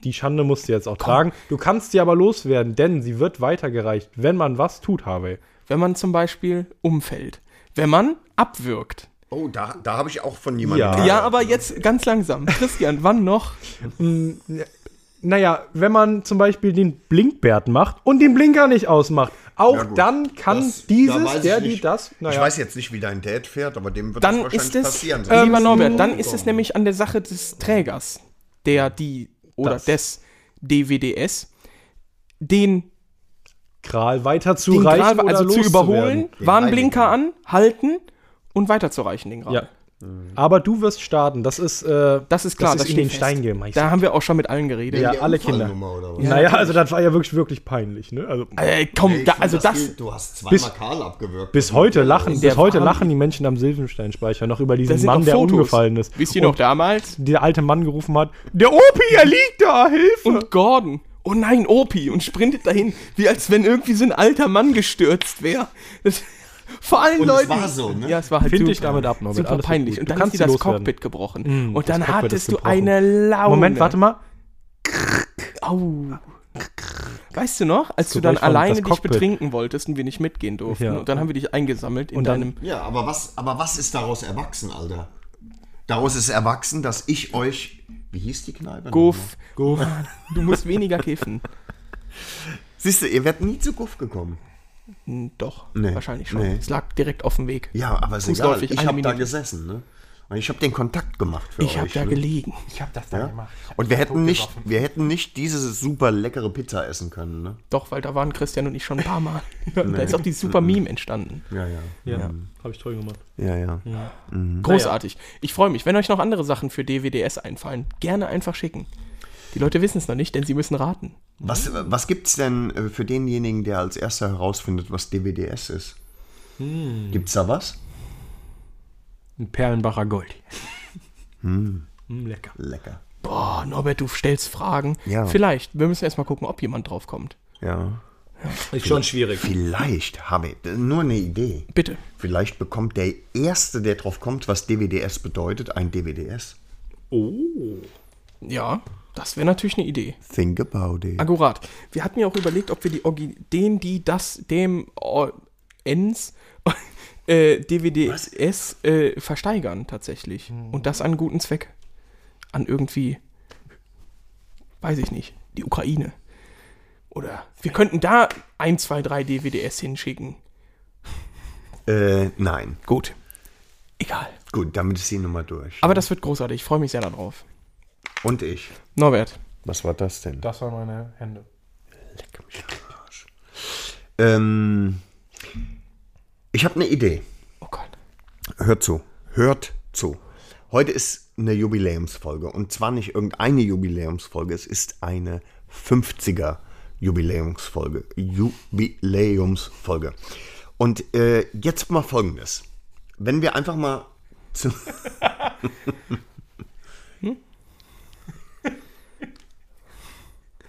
die Schande musst du jetzt auch tragen. Du kannst sie aber loswerden, denn sie wird weitergereicht, wenn man was tut, Harvey. Wenn man zum Beispiel umfällt. Wenn man abwirkt. Oh, da, da habe ich auch von jemandem. Ja. gehört. Ja, aber jetzt ganz langsam. Christian, wann noch? Naja, wenn man zum Beispiel den Blinkbert macht und den Blinker nicht ausmacht, auch Ja, dann kann Das- da dieses, ich der, die, das, Ich naja, weiß jetzt nicht, wie dein Dad fährt, aber dem wird Dann das wahrscheinlich ist es, passieren. äh, lieber Sonst- Norbert, dann ist es nämlich an der Sache des Trägers, der die oder Das. des DWDS, den, Kral weiter zu den reichen Gral, oder also zu überholen, Warnblinker an, halten und weiterzureichen den Gral. Ja. Aber du wirst starten, das ist, äh, Das ist klar, das das ist in den steht Stein fest. gemeißelt. Da haben wir auch schon mit allen geredet. Ja, alle Kinder. Was? naja, also das war ja wirklich, wirklich peinlich, ne? Also, Äh, komm, Ich da, also das, geht- Du hast zweimal Bis- Karl abgewürgt. bis heute lachen, bis heute lachen die Menschen am Silvensteinspeicher noch über diesen Mann, der umgefallen ist. Wisst ihr noch damals? Der alte Mann gerufen hat, der Opi, er liegt da, Hilfe! Und Gordon. Oh nein, Opi. Und sprintet dahin, wie als wenn irgendwie so ein alter Mann gestürzt wäre. Vor allen Und es Leuten. war so, ne? Ja, es war halt Find super, dich damit ab, Norbert. super peinlich. Und Du dann kannst ist dir sie das loswerden. Cockpit gebrochen. Mm, und dann hattest du eine Laune. Moment, warte mal. Au. Weißt du noch, als du dann alleine dich Cockpit. betrinken wolltest und wir nicht mitgehen durften. Ja. Und dann haben wir dich eingesammelt in Und dann- deinem. Ja, aber was, aber was ist daraus erwachsen, Alter? Daraus ist erwachsen, dass ich euch. Wie hieß die Kneipe? Guff. Du musst weniger kiffen. Siehst du, ihr werdet nie zu Guff gekommen. Hm, Doch, Nee, wahrscheinlich schon. nee. Es lag direkt auf dem Weg. Ja, aber ist egal. Ich habe da gesessen, ne? Und ich habe den Kontakt gemacht für Ich euch. habe da ne? gelegen. Ich hab das da Ja? Und wir hätten nicht, wir hätten nicht diese super leckere Pizza essen können, ne? Doch, weil da waren Christian und ich schon ein paar Mal. Da ist auch dieses super Meme entstanden. Ja, ja. Ja, habe ich toll gemacht. Ja, ja. Großartig. Ich freue mich. Wenn euch noch andere Sachen für DWDS einfallen, gerne einfach schicken. Die Leute wissen es noch nicht, denn sie müssen raten. Was, was gibt's denn äh, für denjenigen, der als erster herausfindet, was DWDS ist? Gibt's da was? Ein Perlenbacher Gold. Mm, lecker. Lecker. Boah, Norbert, du stellst Fragen. Ja. Vielleicht. Wir müssen erst mal gucken, ob jemand drauf kommt. Ja. Ist schon schwierig. Vielleicht habe ich nur eine Idee. Bitte. Vielleicht bekommt der Erste, der drauf kommt, was DWDS bedeutet, ein DWDS. Ja, das wäre natürlich eine Idee. Think about it. Akkurat. Wir hatten ja auch überlegt, ob wir die Orgi den, die, das, dem, o, ens, äh, DWDS äh, versteigern tatsächlich. Und das an guten Zweck. An irgendwie, weiß ich nicht, die Ukraine. Oder wir könnten da ein, zwei, drei DWDS hinschicken. Äh, nein. Gut. Egal. Gut, damit ist die Nummer durch. Aber das wird großartig. Ich freue mich sehr darauf. Und ich. Norbert. Was war das denn? Das waren meine Hände. Ähm, ich habe eine Idee. Oh Gott. Hört zu. Hört zu. Heute ist eine Jubiläumsfolge. Und zwar nicht irgendeine Jubiläumsfolge. Es ist eine 50er Jubiläumsfolge. Jubiläumsfolge. Und äh, jetzt mal folgendes. Wenn wir einfach mal zu.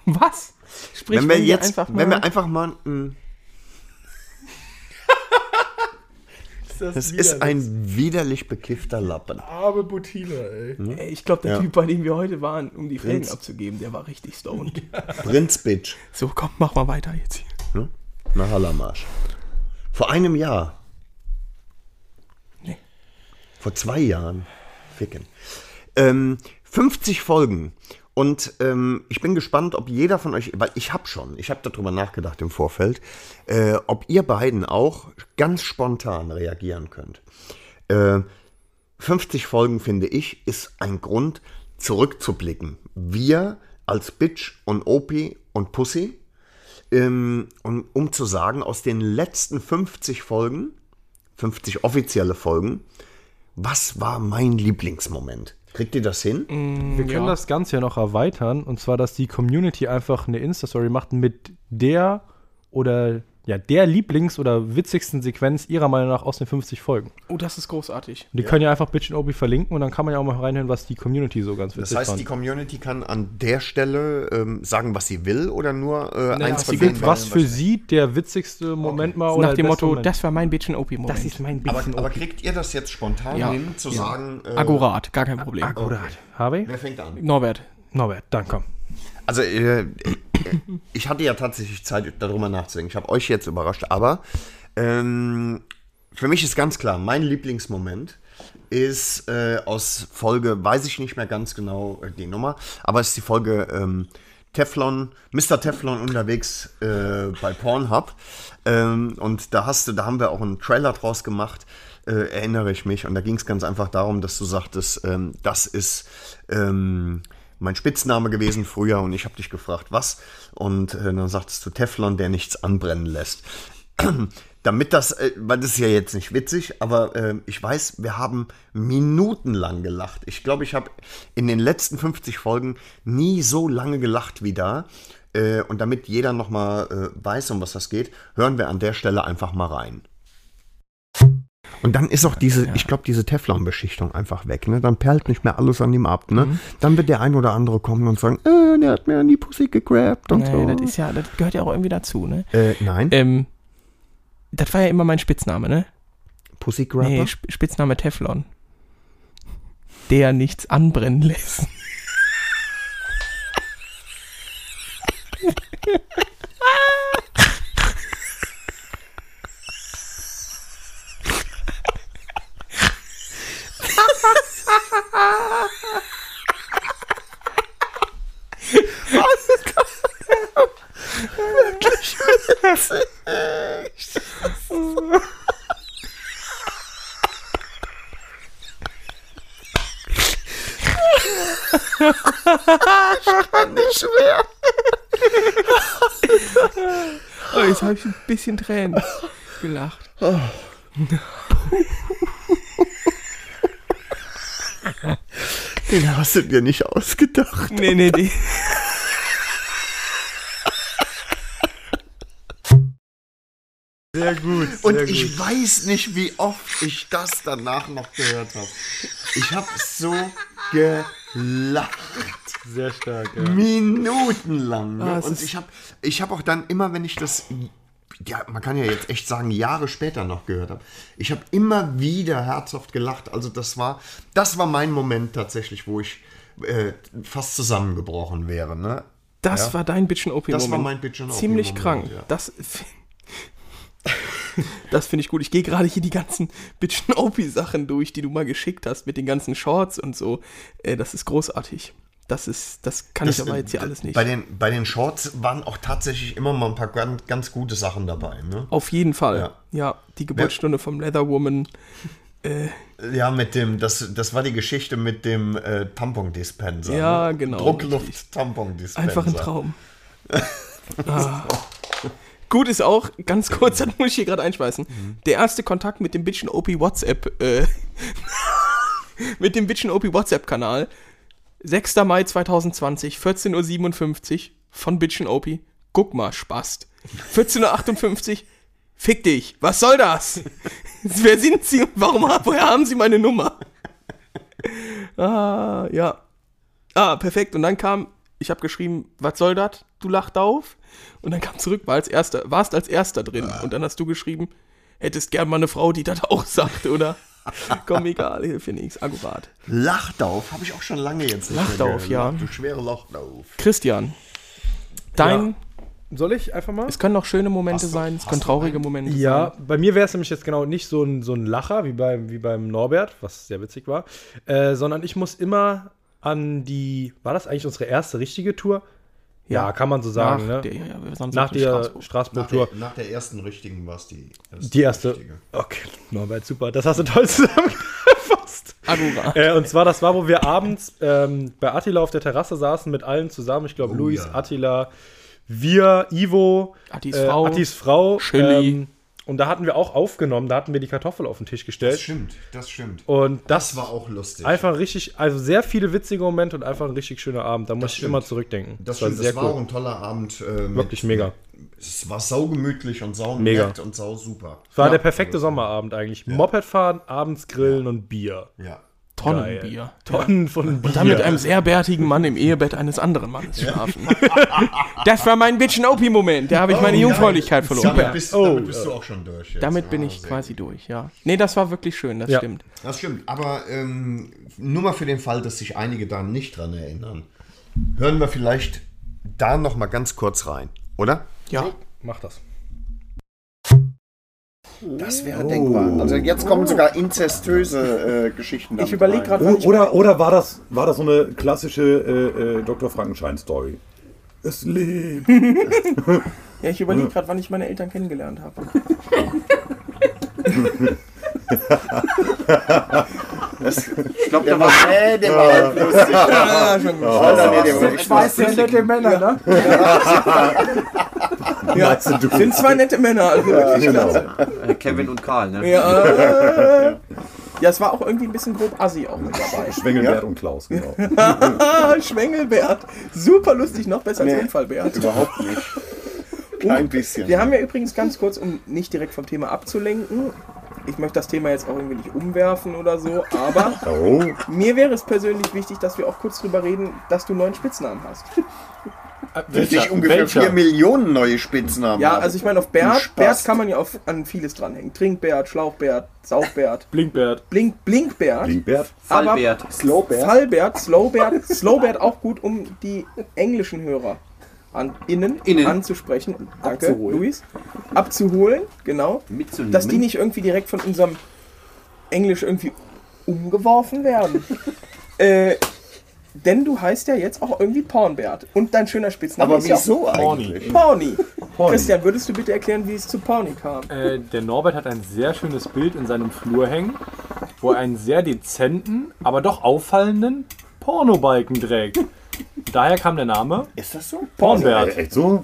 Was? Sprich wenn wir jetzt. einfach mal. wenn wir einfach mal. mm, Das ist ein widerlich bekiffter Lappen. arme Buttina, ey. Ey, ich glaube, der Ja. Typ, bei dem wir heute waren, um die Felgen abzugeben, der war richtig stoned. Prinz Bitch. So, komm, mach mal weiter jetzt hier. Ne? Nach Hallermarsch. Vor einem Jahr. Nee. Vor zwei Jahren. Ficken. Ähm, 50 Folgen. Und ähm, ich bin gespannt, ob jeder von euch, weil ich habe schon, ich habe darüber nachgedacht im Vorfeld, äh, ob ihr beiden auch ganz spontan reagieren könnt. Äh, 50 Folgen, finde ich, ist ein Grund, zurückzublicken. Wir als Bitch und Opi und Pussy, ähm, um, um zu sagen, aus den letzten 50 Folgen, 50 offizielle Folgen, was war mein Lieblingsmoment? Kriegt ihr das hin? Wir können das Ganze ja noch erweitern. Und zwar, dass die Community einfach eine Insta-Story macht mit der oder ja, der Lieblings- oder witzigsten Sequenz ihrer Meinung nach aus den 50 Folgen. Oh, das ist großartig. Und die können ja einfach Bitch and Obi verlinken und dann kann man ja auch mal reinhören, was die Community so ganz witzig Das heißt, fand. die Community kann an der Stelle ähm, sagen, was sie will oder nur äh, Naja, eins was von will, was für sie der witzigste Moment mal oder Nach dem Motto, Moment. das war mein Bitchen OP-Moment. das ist mein Aber, Bitch aber Obi. kriegt ihr das jetzt spontan Ja. hin, zu sagen. Äh, Akkurat, gar kein Problem. Akkurat. Harvey? Wer fängt an? Norbert. Norbert, dann komm. Also, äh, ich hatte ja tatsächlich Zeit, darüber nachzudenken. Ich habe euch jetzt überrascht, aber ähm, für mich ist ganz klar, mein Lieblingsmoment ist äh, aus Folge, weiß ich nicht mehr ganz genau äh, die Nummer, aber es ist die Folge ähm, Teflon, Mr. Teflon unterwegs äh, bei Pornhub. Ähm, und da hast du, da haben wir auch einen Trailer draus gemacht, äh, erinnere ich mich. Und da ging es ganz einfach darum, dass du sagtest, ähm, das ist ähm, mein Spitzname gewesen früher und ich habe dich gefragt, was? Und äh, dann sagtest du Teflon, der nichts anbrennen lässt. Damit das, äh, weil das ist ja jetzt nicht witzig, aber äh, ich weiß, wir haben minutenlang gelacht. Ich glaube, ich habe in den letzten 50 Folgen nie so lange gelacht wie da. Äh, und damit jeder nochmal äh, weiß, um was das geht, hören wir an der Stelle einfach mal rein. Und dann ist auch diese, ich glaube, diese Teflon-Beschichtung einfach weg, ne? Dann perlt nicht mehr alles an ihm ab, ne? Mhm. Dann wird der ein oder andere kommen und sagen, äh, der hat mir an die Pussy gegrabt und Nee, so. das ist ja, das gehört ja auch irgendwie dazu, ne? äh, nein, Ähm, das war ja immer mein Spitzname, ne? Pussy Grabber? Nee, Sp Spitzname Teflon. Der nichts anbrennen lässt. nicht mehr. Oh, jetzt habe ich ein bisschen Tränen gelacht. Den hast du dir nicht ausgedacht. Nee, nee, nee. Sehr gut. Und ich weiß nicht, wie oft ich das danach noch gehört habe. Ich habe so gelacht. Sehr stark, ja. Minutenlang. Ne? Ah, und ich habe ich hab auch dann immer, wenn ich das, ja, man kann ja jetzt echt sagen, Jahre später noch gehört habe, ich habe immer wieder herzhaft gelacht. Also das war, das war mein Moment tatsächlich, wo ich äh, fast zusammengebrochen wäre. Ne? Das Ja. war dein Bitchen OP Das Moment. war mein Bitchen OP Ziemlich Moment, krank. ja. Das Das finde ich gut. Ich gehe gerade hier die ganzen Bitchen OP Sachen durch, die du mal geschickt hast mit den ganzen Shorts und so. Äh, das ist großartig. Das ist das kann ich aber jetzt hier alles nicht. Bei den, bei den Shorts waren auch tatsächlich immer mal ein paar ganz, ganz gute Sachen dabei. Ne? Auf jeden Fall. Ja. Ja, die Geburtsstunde vom Leather Woman. Ja, mit dem, das, das war die Geschichte mit dem äh, Tampon-Dispenser. Ja, ne? genau, Druckluft-Tampon-Dispenser. Einfach ein Traum. ah. Gut ist auch, ganz kurz, das muss ich hier gerade einschmeißen. Der erste Kontakt mit dem Bitchen OP WhatsApp, äh, mit dem Bitchen OP WhatsApp-Kanal. 6. Mai 2020, 14.57 Uhr von Bitchen OP. Guck mal, Spast. 14.58 Uhr, fick dich. Was soll das? Wer sind Sie und warum, woher haben Sie meine Nummer? Ah, ja. Ah, perfekt. Und dann kam, ich habe geschrieben, was soll das? Du lacht auf. Und dann kam zurück, war als erster, warst als erster drin. Und dann hast du geschrieben, hättest gern mal eine Frau, die das auch sagt, oder? Komm, egal, hilft dir nichts. Akkurat. Lachdauf habe ich auch schon lange jetzt nicht Lachdauf, ja. Du schwere Lachdauf. Christian, dein, Ja. Soll ich einfach mal? es können auch schöne Momente Hast du- sein, es hast können du traurige einen? Momente Ja, sein. bei mir wäre es nämlich jetzt genau nicht so ein, so ein Lacher wie beim, wie beim Norbert, was sehr witzig war, äh, sondern ich muss immer an die, war das eigentlich unsere erste richtige Tour? Ja, kann man so sagen, Nach ne? der, ja, Nach der Straßburg. Nach Straßburg-Tour. der, nach der ersten richtigen war es die erste. Die erste. richtige. Okay, Norbert, super. Das hast du toll zusammengefasst. Äh, und zwar, das war, wo wir abends ähm, bei Attila auf der Terrasse saßen mit allen zusammen. Ich glaube, Oh, Luis, ja. Attila, wir, Ivo, Attis äh, Frau. Attis Frau. Chili. Ähm, und da hatten wir auch aufgenommen, da hatten wir die Kartoffel auf den Tisch Das gestellt. stimmt, das stimmt. Und das, Das war auch lustig. einfach richtig, also sehr viele witzige Momente und einfach ein richtig schöner Abend. Da muss ich stimmt. immer zurückdenken. das, war stimmt, das war auch ein toller Abend. Äh, Wirklich mega. Es war saugemütlich und sau Mega. nett und sau super. Es war der perfekte Sommerabend eigentlich. Moped fahren, abends grillen und Bier. Ja. Tonnenbier. Tonnen von Bier. Und dann mit einem sehr bärtigen Mann im Ehebett eines anderen Mannes schlafen. Das war mein Bitchen Opie-Moment. Da habe ich meine Jungfräulichkeit verloren. Damit bist, Oh, damit bist du auch schon durch. Jetzt. Damit bin Ah, ich quasi durch, ja. Nee, das war wirklich schön, das Ja. stimmt. Das stimmt, aber ähm, nur mal für den Fall, dass sich einige da nicht dran erinnern, hören wir vielleicht da noch mal ganz kurz rein, oder? Ja. Mach das. Das wäre denkbar. Also jetzt kommen sogar inzestöse äh, Geschichten. Ich überlege gerade, wann O- ich Oder, oder war, das, war das so eine klassische äh, äh, Dr. Frankenstein-Story? Es lebt. Ja, ich überlege gerade, wann ich meine Eltern kennengelernt habe. Ich glaube, der war, nee, der war halt lustig. Ja, schon. Alter, nee, der war echt Weiß ja nette Männer, ne? Ja, sind zwei nette Männer, also klasse. Äh, Kevin und Karl, ne? Ja, ja, es war auch irgendwie ein bisschen grob assi auch mit dabei. Schwengelbert und Klaus, genau. Schwengelbert. Super lustig, noch besser als Unfallbert. Überhaupt nicht. Kein bisschen. Wir haben ja übrigens ganz kurz, um nicht direkt vom Thema abzulenken, ich möchte das Thema jetzt auch irgendwie nicht umwerfen oder so, aber Oh, mir wäre es persönlich wichtig, dass wir auch kurz drüber reden, dass du neuen Spitznamen hast. Dass ich ungefähr 4 Millionen neue Spitznamen Ja, also ich meine, auf Bert. Bert kann man ja auf, an vieles dranhängen. Trinkbert, Schlauchbert, Saufbert, Blinkbert. Blink, Blinkbert. Lingbert. Fallbert. Slowbert. Fallbert, Slowbert, Slowbert auch gut, um die englischen Hörer an, innen, Innen. anzusprechen. Danke, Abzuholen. Luis. Abzuholen, genau. Mitzunehmen. Dass die nicht irgendwie direkt von unserem Englisch irgendwie umgeworfen werden. äh, denn du heißt ja jetzt auch irgendwie Pornbert. Und dein schöner Spitzname Aber ist ja wieso eigentlich? Porny. Christian, würdest du bitte erklären, wie es zu Porny kam? Äh, der Norbert hat ein sehr schönes Bild in seinem Flur hängen, wo er einen sehr dezenten, aber doch auffallenden Pornobalken trägt. Daher kam der Name Ist das so? Äh, Pornbert. echt so?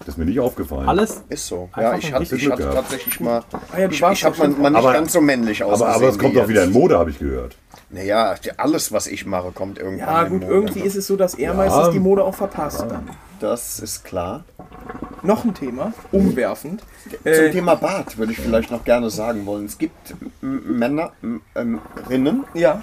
Das ist mir nicht aufgefallen. Alles Ist so. Ja, ich hatte, ich hatte tatsächlich mal. Ah ja, ich ich habe mal, mal nicht Aber- ganz so männlich aus. aber, aber es kommt doch wieder in Mode, habe ich gehört. Naja, alles, was ich mache, kommt irgendwann Ja, in gut, Mode. irgendwie ist es so, dass er meistens die Mode auch verpasst. Dann. Das ist klar. Noch ein Thema, umwerfend. Zum Äh, Thema Bart würde ich vielleicht noch gerne sagen wollen. Es gibt Männer, ähm, Rinnen, ja,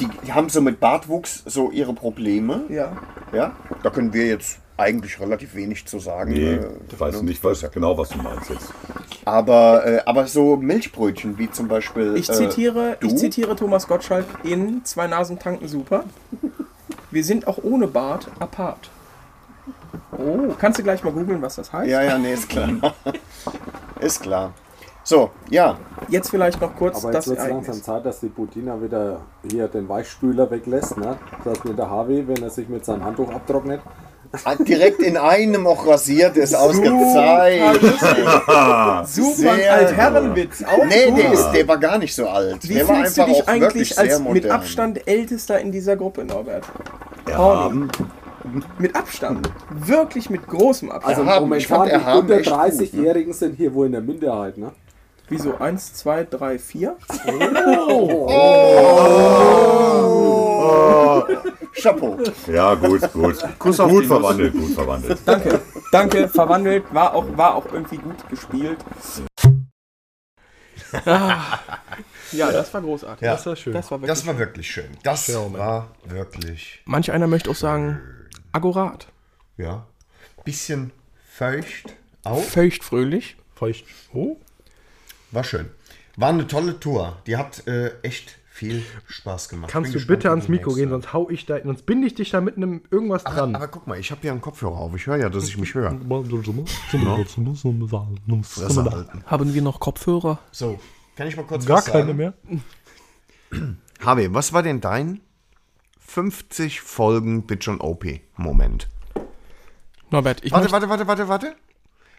die, die haben so mit Bartwuchs so ihre Probleme. ja. Ja, da können wir jetzt eigentlich relativ wenig zu sagen. Nee, äh, ich weiß nicht was, genau, was du meinst jetzt. Aber, äh, aber so Milchbrötchen wie zum Beispiel. Ich äh, zitiere, du? ich zitiere Thomas Gottschalk in Zwei Nasen tanken super. Wir sind auch ohne Bart apart. Oh, kannst du gleich mal googeln, was das heißt? Ja, ja, nee, ist klar. ist klar. So, ja. Jetzt vielleicht noch kurz Aber das jetzt wird es langsam. Zeit, dass die Putina wieder hier den Weichspüler weglässt, ne? Dass mir der Harvey, wenn er sich mit seinem Handtuch abtrocknet. Direkt in einem auch rasiert ist ausgezeichnet. Super, ein Altherrenwitz. Auch Nee, gut. der, ist, der war gar nicht so alt. Wie der war fühlst du dich eigentlich als mit. Abstand ältester in dieser Gruppe, Norbert? Erhaben. Mit Abstand. Wirklich mit großem Abstand. Also Erhaben. Ich fand momentan die unter echt gut, 30-Jährigen sind hier wohl in der Minderheit, ne? Wieso? Eins, zwei, drei, vier? Chapeau. Ja, gut, gut. gut verwandelt, gut verwandelt. Danke, danke, verwandelt. War auch, war auch irgendwie gut gespielt. Ah, ja, das war großartig. Ja. Das war schön. Das war wirklich. Das war wirklich schön. Das war wirklich, Manch einer möchte auch sagen, akkurat. ja, bisschen feucht auch. Feucht fröhlich. Feucht. Oh. War schön. War eine tolle Tour. Die hat äh, echt viel Spaß gemacht. Kannst Bin du bitte ans Mikro gehen, sonst hau ich da, sonst binde ich dich da mit einem irgendwas dran. Aber guck mal, ich habe ja einen Kopfhörer auf. Ich höre ja, dass ich mich höre. Haben wir noch Kopfhörer? So, kann ich mal kurz Gar was keine sagen? mehr. Harvey, was war denn dein 50 Folgen Bitch und OP Moment? Norbert, ich Warte, warte, warte, warte, warte.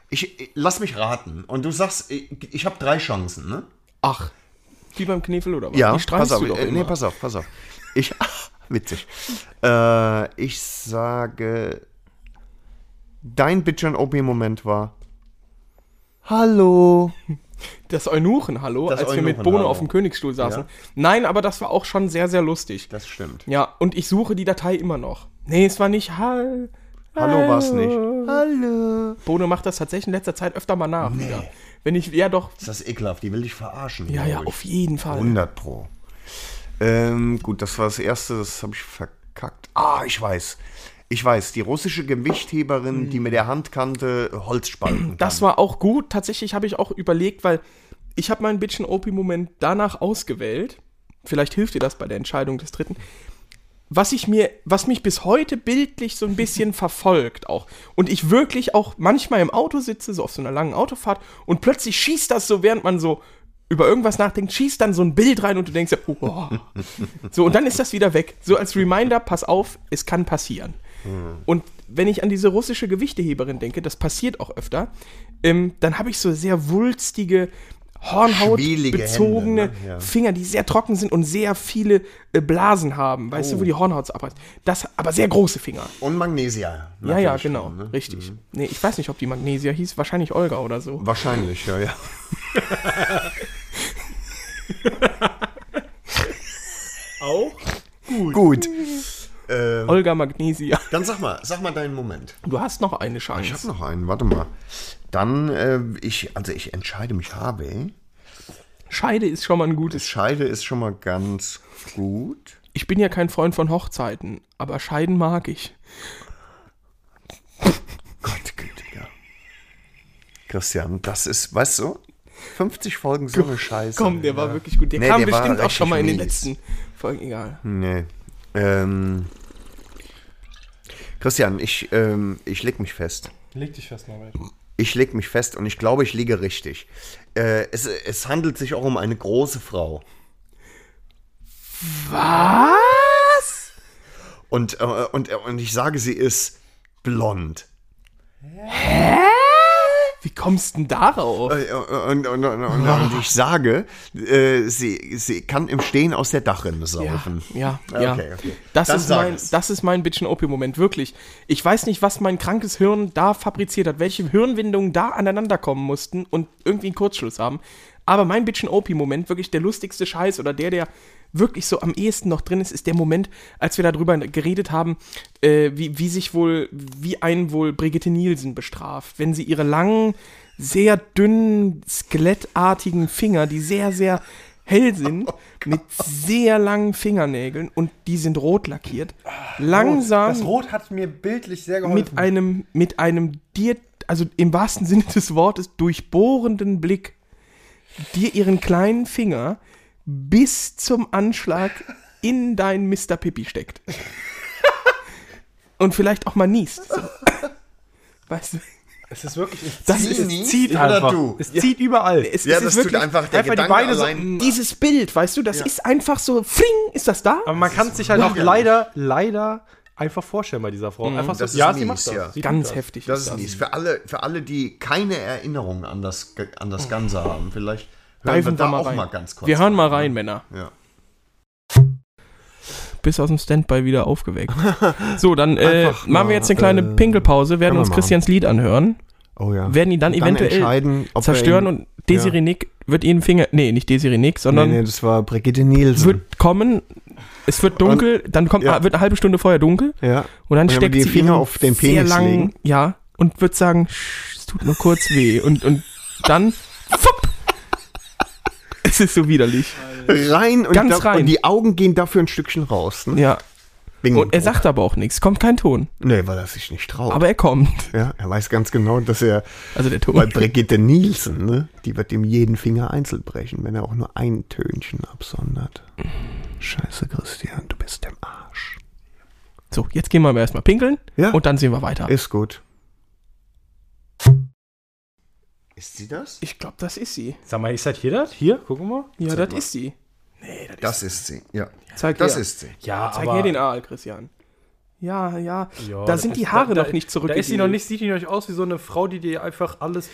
Ich, ich lass mich raten. Und du sagst, ich, ich habe drei Chancen, ne? Ach, wie beim Kniffel oder was? Ja, Die pass auf. äh, nee, pass auf, pass auf. Ich, ach, witzig. Äh, ich sage, dein Bitch und OP Moment war, hallo. Das Eunuchen-Hallo, Das als wir mit Bono auf dem Königsstuhl saßen. Ja. Nein, aber das war auch schon sehr, sehr lustig. Das stimmt. Ja, und ich suche die Datei immer noch. Nee, es war nicht Hall. Hallo war's nicht. Hallo. Bono macht das tatsächlich in letzter Zeit öfter mal nach. Wieder. Wenn ich, ja doch, Ist das ekelhaft? Die will dich verarschen. ja, ja, ich. auf jeden Fall. 100 Pro. Ähm, gut, das war das erste, das habe ich verkackt. Ah, ich weiß. Ich weiß, die russische Gewichtheberin, die mit der Handkante Holz spalten kann. Das war auch gut. Tatsächlich habe ich auch überlegt, weil ich habe meinen Bitchen OP-Moment danach ausgewählt. Vielleicht hilft dir das bei der Entscheidung des dritten. Was ich mir, was mich bis heute bildlich so ein bisschen verfolgt auch. Und ich wirklich auch manchmal im Auto sitze, so auf so einer langen Autofahrt, und plötzlich schießt das so, während man so über irgendwas nachdenkt, schießt dann so ein Bild rein und du denkst, ja, oh. so, und dann ist das wieder weg. So als Reminder, pass auf, es kann passieren. Und wenn ich an diese russische Gewichteheberin denke, das passiert auch öfter, ähm, dann habe ich so sehr wulstige, Hornhautbezogene Hände, ne? Ja. Finger, die sehr trocken sind und sehr viele äh, Blasen haben. Weißt Oh. du, wo die Hornhaut abreißt? Das, aber sehr große Finger. Und Magnesia. Ja, ja, genau. drin, ne? Richtig. Nee, ich weiß nicht, ob die Magnesia hieß. Wahrscheinlich Olga oder so. Wahrscheinlich, ja, ja. Auch? Gut. Ähm, Olga Magnesia. dann sag mal, sag mal deinen Moment. Du hast noch eine Chance. Ich habe noch einen, warte mal. Dann, äh, ich, also ich entscheide mich, habe. Scheide ist schon mal ein gutes. Scheide ist schon mal ganz gut. Ich bin ja kein Freund von Hochzeiten, aber Scheiden mag ich. Gott gütiger. Christian, das ist, weißt du, 50 Folgen so eine Scheiße. Komm, der war wirklich gut. Der Nee, kam der bestimmt auch schon mal in den mies. letzten Folgen. Egal. Nee. Ähm, Christian, ich, ähm, ich leg mich fest. Leg dich fest, Norbert. Ich leg mich fest und ich glaube, ich liege richtig. Äh, es, es handelt sich auch um eine große Frau. Was? Und, äh, und, äh, und ich sage, sie ist blond. Wie kommst du denn darauf? Äh, Und, und, und, und, und ich sage, äh, sie, sie kann im Stehen aus der Dachrinne saufen. Ja, ja. Okay, okay. Das, ist mein, es. das ist mein Bitchen OP-Moment, wirklich. Ich weiß nicht, was mein krankes Hirn da fabriziert hat, welche Hirnwindungen da aneinander kommen mussten und irgendwie einen Kurzschluss haben. Aber mein Bitchen OP-Moment, wirklich der lustigste Scheiß oder der, der wirklich so am ehesten noch drin ist, ist der Moment, als wir darüber geredet haben, äh, wie, wie sich wohl, wie einen wohl Brigitte Nielsen bestraft, wenn sie ihre langen, sehr dünnen, skelettartigen Finger, die sehr, sehr hell sind, mit sehr langen Fingernägeln und die sind rot lackiert, langsam Das Rot hat mir bildlich sehr geholfen. mit einem, mit einem dir, also im wahrsten Sinne des Wortes, durchbohrenden Blick dir ihren kleinen Finger bis zum Anschlag in dein Mr. Pippi steckt. Und vielleicht auch mal niest. So. Weißt du? es ist wirklich, es Das zieht, ist- es zieht oder einfach. du? Es zieht überall. Es, Ja, es das ist tut wirklich einfach der einfach die Gedanke Beine so- allein. dieses Bild, weißt du, das ist einfach so, fring, ist das da? Aber man kann sich halt auch leider, leider einfach vorstellen bei dieser Frau. Einfach so, das ist ja, sie mies, macht das. ja. Sie Ganz das. heftig. Das ist mies. Für alle, für alle, die keine Erinnerung an das, an das Ganze haben, vielleicht hören wir Diven da wir mal auch rein. mal ganz kurz. Wir hören mal rein, Männer. Ja. Bis aus dem Standby wieder aufgeweckt. So, dann äh, machen wir jetzt eine kleine äh, Pinkelpause, werden wir uns machen. Christians Lied anhören, Oh ja. werden ihn dann, Und eventuell zerstören ihn- und Desiree Nick wird ihnen Finger, nee, nicht Desiree Nick, Nee, sondern nee, das war Brigitte Nielsen. wird kommen, es wird dunkel, dann kommt, ja. wird eine halbe Stunde vorher dunkel ja. und dann Und dann steckt die sie Finger ihren auf den sehr Penis langen, legen. ja, und wird sagen, "Sch, es tut nur kurz weh und, und dann, fupp, es ist so widerlich. Rein und, Ganz da, rein. und die Augen gehen dafür ein Stückchen raus. Ne? Ja, Bingo. und er sagt aber auch nichts, kommt kein Ton, Nee, weil er sich nicht traut. aber er kommt, ja, er weiß ganz genau, dass er also der bei Ton. Brigitte Nielsen, ne, die wird ihm jeden Finger einzeln brechen, wenn er auch nur ein Tönchen absondert. Scheiße, Christian, du bist im Arsch. So, jetzt gehen wir aber erstmal pinkeln Ja. und dann sehen wir weiter. Ist gut. Ist sie das? Ich glaube, das ist sie. Sag mal, ist das hier das? Hier, gucken wir. Ja, Zeig das mal. ist sie. Das ist sie, ja. Zeig Das her. ist sie. Ja, Zeig her den Aal, Christian. Ja, ja. Ja, da das sind ist- die Haare da, noch nicht zurück. Da ist sie noch nicht, sieht die noch nicht aus wie so eine Frau, die dir einfach alles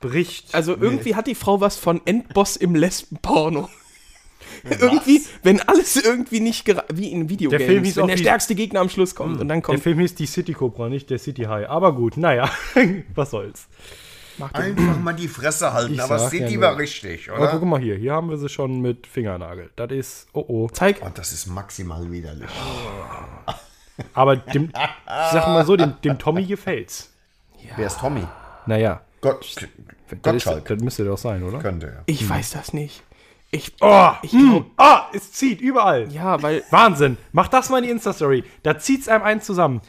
bricht. Also irgendwie hat die Frau was von Endboss im Lesbenporno. irgendwie, wenn alles irgendwie nicht wie in Videogames, Film hieß wenn auch der stärkste Gegner am Schluss kommt und dann der kommt Film hieß die City Cobra, nicht der City High. Aber gut, naja, was soll's. Einfach mal die Fresse halten, Ich aber sag sieht ja war richtig, Aber oder? guck mal hier, hier haben wir sie schon mit Fingernagel. Das ist, oh oh. zeig Oh, das ist maximal widerlich. Aber dem, ich sag mal so, dem, dem Tommy gefällt's. Wer ist Tommy? Naja, Gott, das, ist, das müsste doch sein, oder? könnte ja. Ich weiß das nicht. Ich, Oh, ich glaub, ah, es zieht überall. ja, weil Wahnsinn. Mach das mal in die Insta-Story. Da zieht's einem einen zusammen.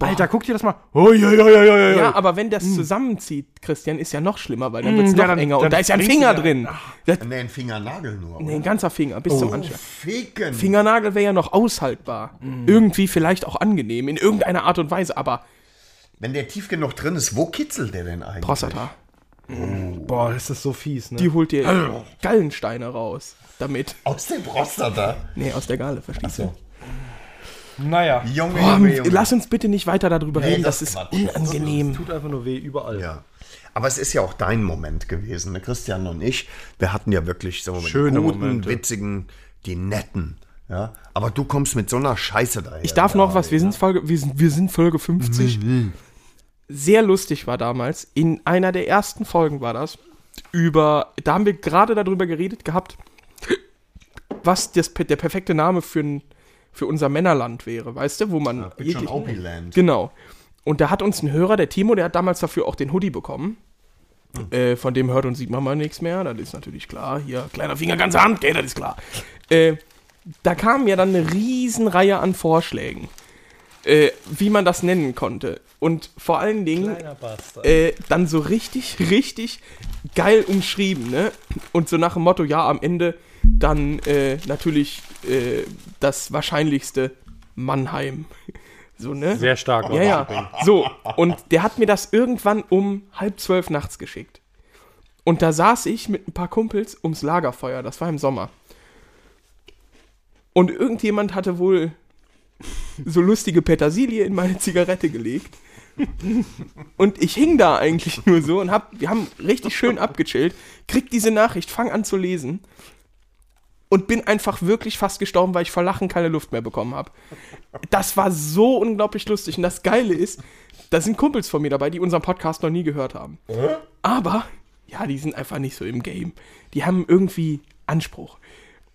Alter, guck dir das mal. Ui, ui, ui, ui, ui. Ja, aber wenn das zusammenzieht, Christian, ist ja noch schlimmer, weil dann wird es Mm, ja, noch dann- enger. dann Und da ist ja ein Finger ja- drin. Das, Nee, ein Fingernagel nur. nee, ein ganzer Finger, bis zum Anschlag. Ficken. Fingernagel wäre ja noch aushaltbar. Irgendwie vielleicht auch angenehm, in irgendeiner Art und Weise, aber Wenn der tief genug drin ist, wo kitzelt der denn eigentlich? Prostata, Boah, das ist so fies, ne? die holt dir Gallensteine raus. Damit. Aus dem Prostata. Nee, aus der Gale, verstehst du? Naja. Junge, Junge, Junge. lass uns bitte nicht weiter darüber Nee, reden, das das, ist Quatsch. unangenehm. Tut einfach nur weh überall. Ja. Aber es ist ja auch dein Moment gewesen, ne? Christian und ich. Wir hatten ja wirklich so Schöne guten, Momente. witzigen, die netten. Ja? Aber du kommst mit so einer Scheiße daher. Ich darf noch was, wir sind Folge, wir sind, wir sind Folge 50. Sehr lustig war damals, in einer der ersten Folgen war das, über, da haben wir gerade darüber geredet gehabt, was das, der perfekte Name für, ein, für unser Männerland wäre, weißt du, wo man... Bitch und jeglichen- Opieland. Genau. Und da hat uns ein Hörer, der Timo, der hat damals dafür auch den Hoodie bekommen. Äh, von dem hört und sieht man mal nichts mehr. Das ist natürlich klar. Hier, kleiner Finger, ganze Hand, okay, das ist klar. Äh, da kam ja dann eine Reihe an Vorschlägen, äh, wie man das nennen konnte. Und vor allen Dingen äh, dann so richtig, richtig geil umschrieben, ne? Und so nach dem Motto, ja, am Ende dann äh, natürlich äh, das wahrscheinlichste Mannheim. So, ne? Sehr stark. Ja, ja. So, und der hat mir das irgendwann um halb zwölf nachts geschickt. Und da saß ich mit ein paar Kumpels ums Lagerfeuer, das war im Sommer. Und irgendjemand hatte wohl so lustige Petersilie in meine Zigarette gelegt. Und ich hing da eigentlich nur so und hab, wir haben richtig schön abgechillt, krieg diese Nachricht, fang an zu lesen und bin einfach wirklich fast gestorben, weil ich vor Lachen keine Luft mehr bekommen habe. Das war so unglaublich lustig. Und das Geile ist, da sind Kumpels von mir dabei, die unseren Podcast noch nie gehört haben. Aber, ja, die sind einfach nicht so im Game. Die haben irgendwie Anspruch.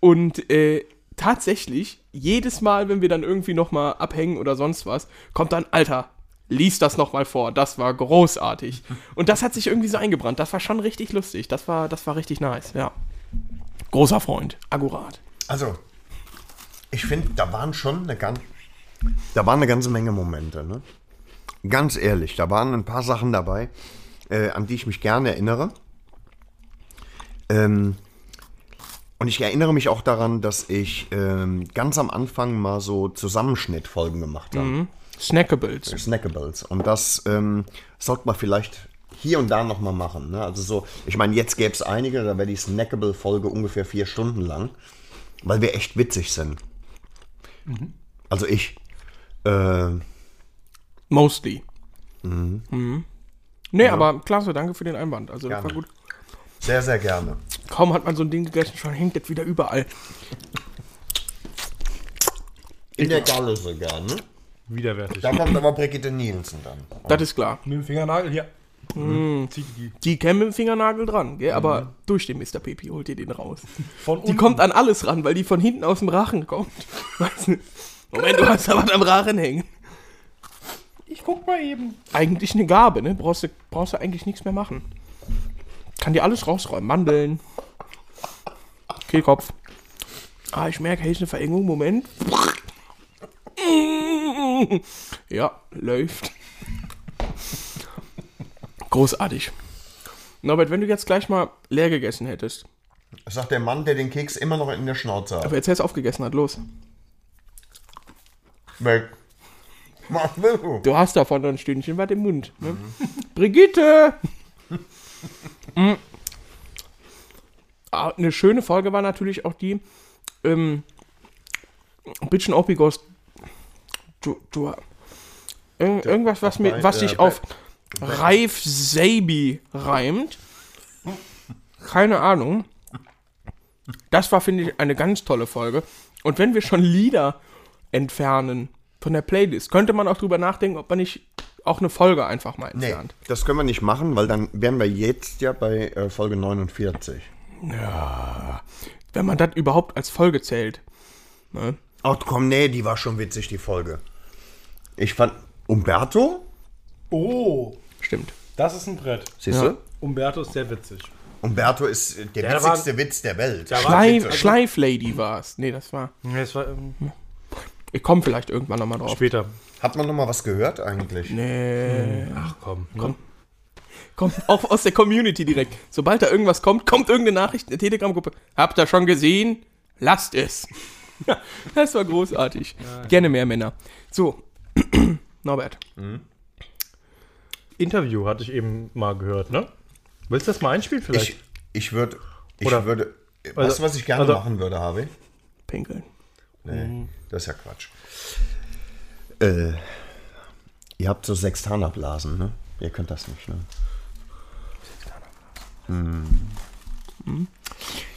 Und äh, tatsächlich, jedes Mal, wenn wir dann irgendwie nochmal abhängen oder sonst was, kommt dann, Alter, lies das nochmal vor. Das war großartig. Und das hat sich irgendwie so eingebrannt. Das war schon richtig lustig. Das war, das war richtig nice, ja. Großer Freund, akkurat. Also, ich finde, da waren schon eine ganz, da waren eine ganze Menge Momente, ne? Ganz ehrlich, da waren ein paar Sachen dabei, äh, an die ich mich gerne erinnere. Ähm, und ich erinnere mich auch daran, dass ich ähm, ganz am Anfang mal so Zusammenschnittfolgen gemacht habe. Snackables. Snackables. Und das ähm, sollte man vielleicht hier und da nochmal machen. Ne? Also so, ich meine, jetzt gäbe es einige, da wäre die Snackable-Folge ungefähr vier Stunden lang, weil wir echt witzig sind. Also ich. Äh, Mostly. Mhm. Nee, aber klasse, danke für den Einwand. Also, das Gerne. war gut. sehr, sehr gerne. Kaum hat man so ein Ding gegessen, schon hängt das wieder überall. In der Galle sogar, ne? Widerwärtig. Da kommt aber Brigitte Nielsen dann. Das ist klar. Mit dem Fingernagel hier. Zieht die kämen mit dem Fingernagel dran, gell? aber durch den Mr. Pepi holt ihr den raus. von Die kommt an alles ran, weil die von hinten aus dem Rachen kommt. Weißt du? Moment, du hast da was am Rachen hängen. Ich guck mal eben. Eigentlich eine Gabe, ne? Brauchst du, brauchst du eigentlich nichts mehr machen. Kann dir alles rausräumen. Mandeln. Kehlkopf. Ah, ich merke, hier ist eine Verengung. Moment. Ja, läuft. Großartig. Norbert, wenn du jetzt gleich mal leer gegessen hättest. Das sagt der Mann, der den Keks immer noch in der Schnauze hat. Aber jetzt erst aufgegessen hat, los. Weg. Was willst du? Du hast davon noch ein Stündchen was im Mund. Ne? Brigitte! Mm. Ah, Eine schöne Folge war natürlich auch die ähm, Bitchen Opigos. Du, du, irg irgendwas, was, mir, was sich äh, auf Raif Sabi reimt. Keine Ahnung. Das war, finde ich, eine ganz tolle Folge. Und wenn wir schon Lieder entfernen von der Playlist, könnte man auch drüber nachdenken, ob man nicht auch eine Folge einfach mal Nee, entfernt. das können wir nicht machen, weil dann wären wir jetzt ja bei äh, Folge 49. Wenn man das überhaupt als Folge zählt. Ne? Ach komm, nee, die war schon witzig, die Folge. Ich fand Umberto, Oh, Stimmt. das ist ein Brett. siehst Ja. du? Umberto ist sehr witzig. Umberto ist äh, der Ja, da war- witzigste Witz der Welt. War- Schleif, Schleiflady war es. Nee, das war. Nee, es war ähm, Ich komme vielleicht irgendwann nochmal drauf. später. Hat man noch mal was gehört eigentlich? Nee. Ach komm. komm. Kommt auch aus der Community direkt. Sobald da irgendwas kommt, kommt irgendeine Nachricht in der Telegram-Gruppe. Habt ihr schon gesehen? Lasst es. das war großartig. Gerne mehr Männer. So, Norbert. Interview hatte ich eben mal gehört, ne? Willst du das mal einspielen vielleicht? Ich, ich würde, ich Oder- würde, weißt also- du, was ich gerne also- machen würde, Harvey? Pinkeln. Nee, das ist ja Quatsch. Äh, ihr habt so Sextanerblasen, ne? Ihr könnt das nicht, ne? Hm.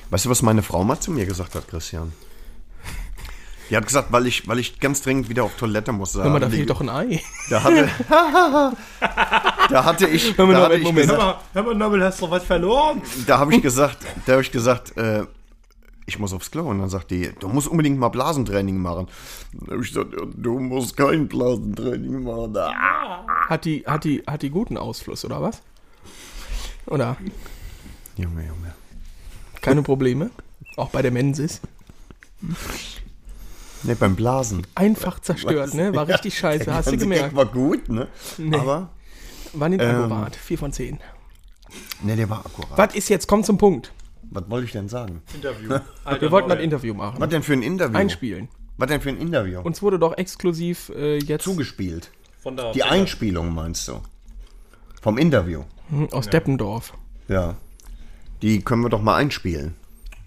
Weißt du, was meine Frau mal zu mir gesagt hat, Christian? Die hat gesagt, weil ich, weil ich ganz dringend wieder auf Toilette muss. Hör mal, da fehlt doch ein Ei. da hatte, da hatte ich, Hör mal, da hatte Norbert, ich Moment. gesagt, mal, hör mal, Nobel, hast du was verloren? da habe ich gesagt, da habe ich gesagt, äh, ich muss aufs Klo. Und dann sagt die, du musst unbedingt mal Blasentraining machen. Dann habe ich gesagt, ja, du musst kein Blasentraining machen. Ah. Hat die, hat die, hat die guten Ausfluss, oder was? Oder Junge, Junge. keine Probleme? Auch bei der Mensis? Ne, beim Blasen. Einfach zerstört, ne? War richtig scheiße, hast du gemerkt. Gag war gut, ne? Aber, War nicht Ähm. akkurat. 4 von 10. ne, der war akkurat. Was ist jetzt? Komm zum Punkt. Was wollte ich denn sagen? Interview. Wir wollten ein Interview machen. Was denn für ein Interview? Einspielen. Was denn für ein Interview? Uns wurde doch exklusiv äh, jetzt Zugespielt. Von da. Die Einspielung meinst du? Vom Interview. Hm, aus Deppendorf. Ja. Die können wir doch mal einspielen.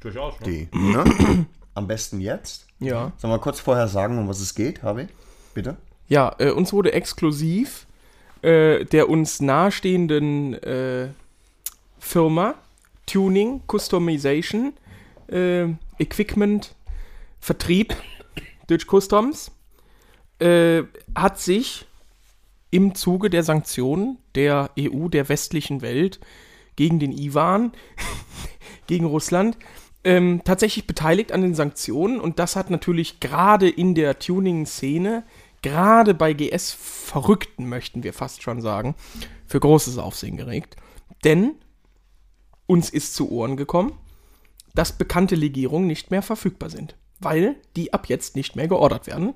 Durchaus, ne? Die. Ne? Am besten jetzt. Ja. Sollen wir kurz vorher sagen, um was es geht, Harvey? Bitte? Ja, äh, uns wurde exklusiv äh, der uns nahestehenden äh, Firma Tuning, Customization, äh, Equipment, Vertrieb, Deutsch Customs, äh, hat sich im Zuge der Sanktionen der EU, der westlichen Welt gegen den Iwan, gegen Russland, ähm, tatsächlich beteiligt an den Sanktionen. Und das hat natürlich gerade in der Tuning-Szene, gerade bei GS-Verrückten, möchten wir fast schon sagen, für großes Aufsehen geregt. Denn uns ist zu Ohren gekommen, dass bekannte Legierungen nicht mehr verfügbar sind, weil die ab jetzt nicht mehr geordert werden,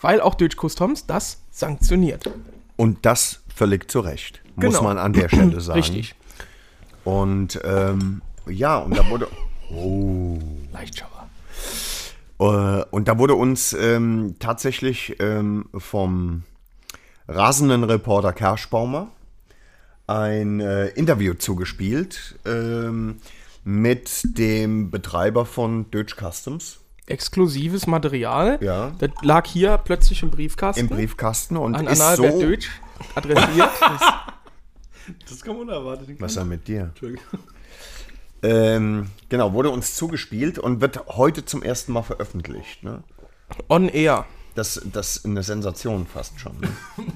weil auch Deutsch Customs das sanktioniert. Und das völlig zu Recht, muss Genau. man an der Stelle sagen. Richtig. Und ähm, ja, und da wurde. Leichtschauer. Äh, und da wurde uns ähm, tatsächlich ähm, vom rasenden Reporter Kerschbaumer ein äh, Interview zugespielt ähm, mit dem Betreiber von Deutsch Customs Exklusives Material. Ja. Das lag hier plötzlich im Briefkasten. im Briefkasten und an ist so. Deutsch adressiert. Das kann man unerwartet. Was ist denn mit dir? Entschuldigung. Ähm, genau, wurde uns zugespielt und wird heute zum ersten Mal veröffentlicht. Ne? On Air. Das, das ist eine Sensation fast schon. Ne?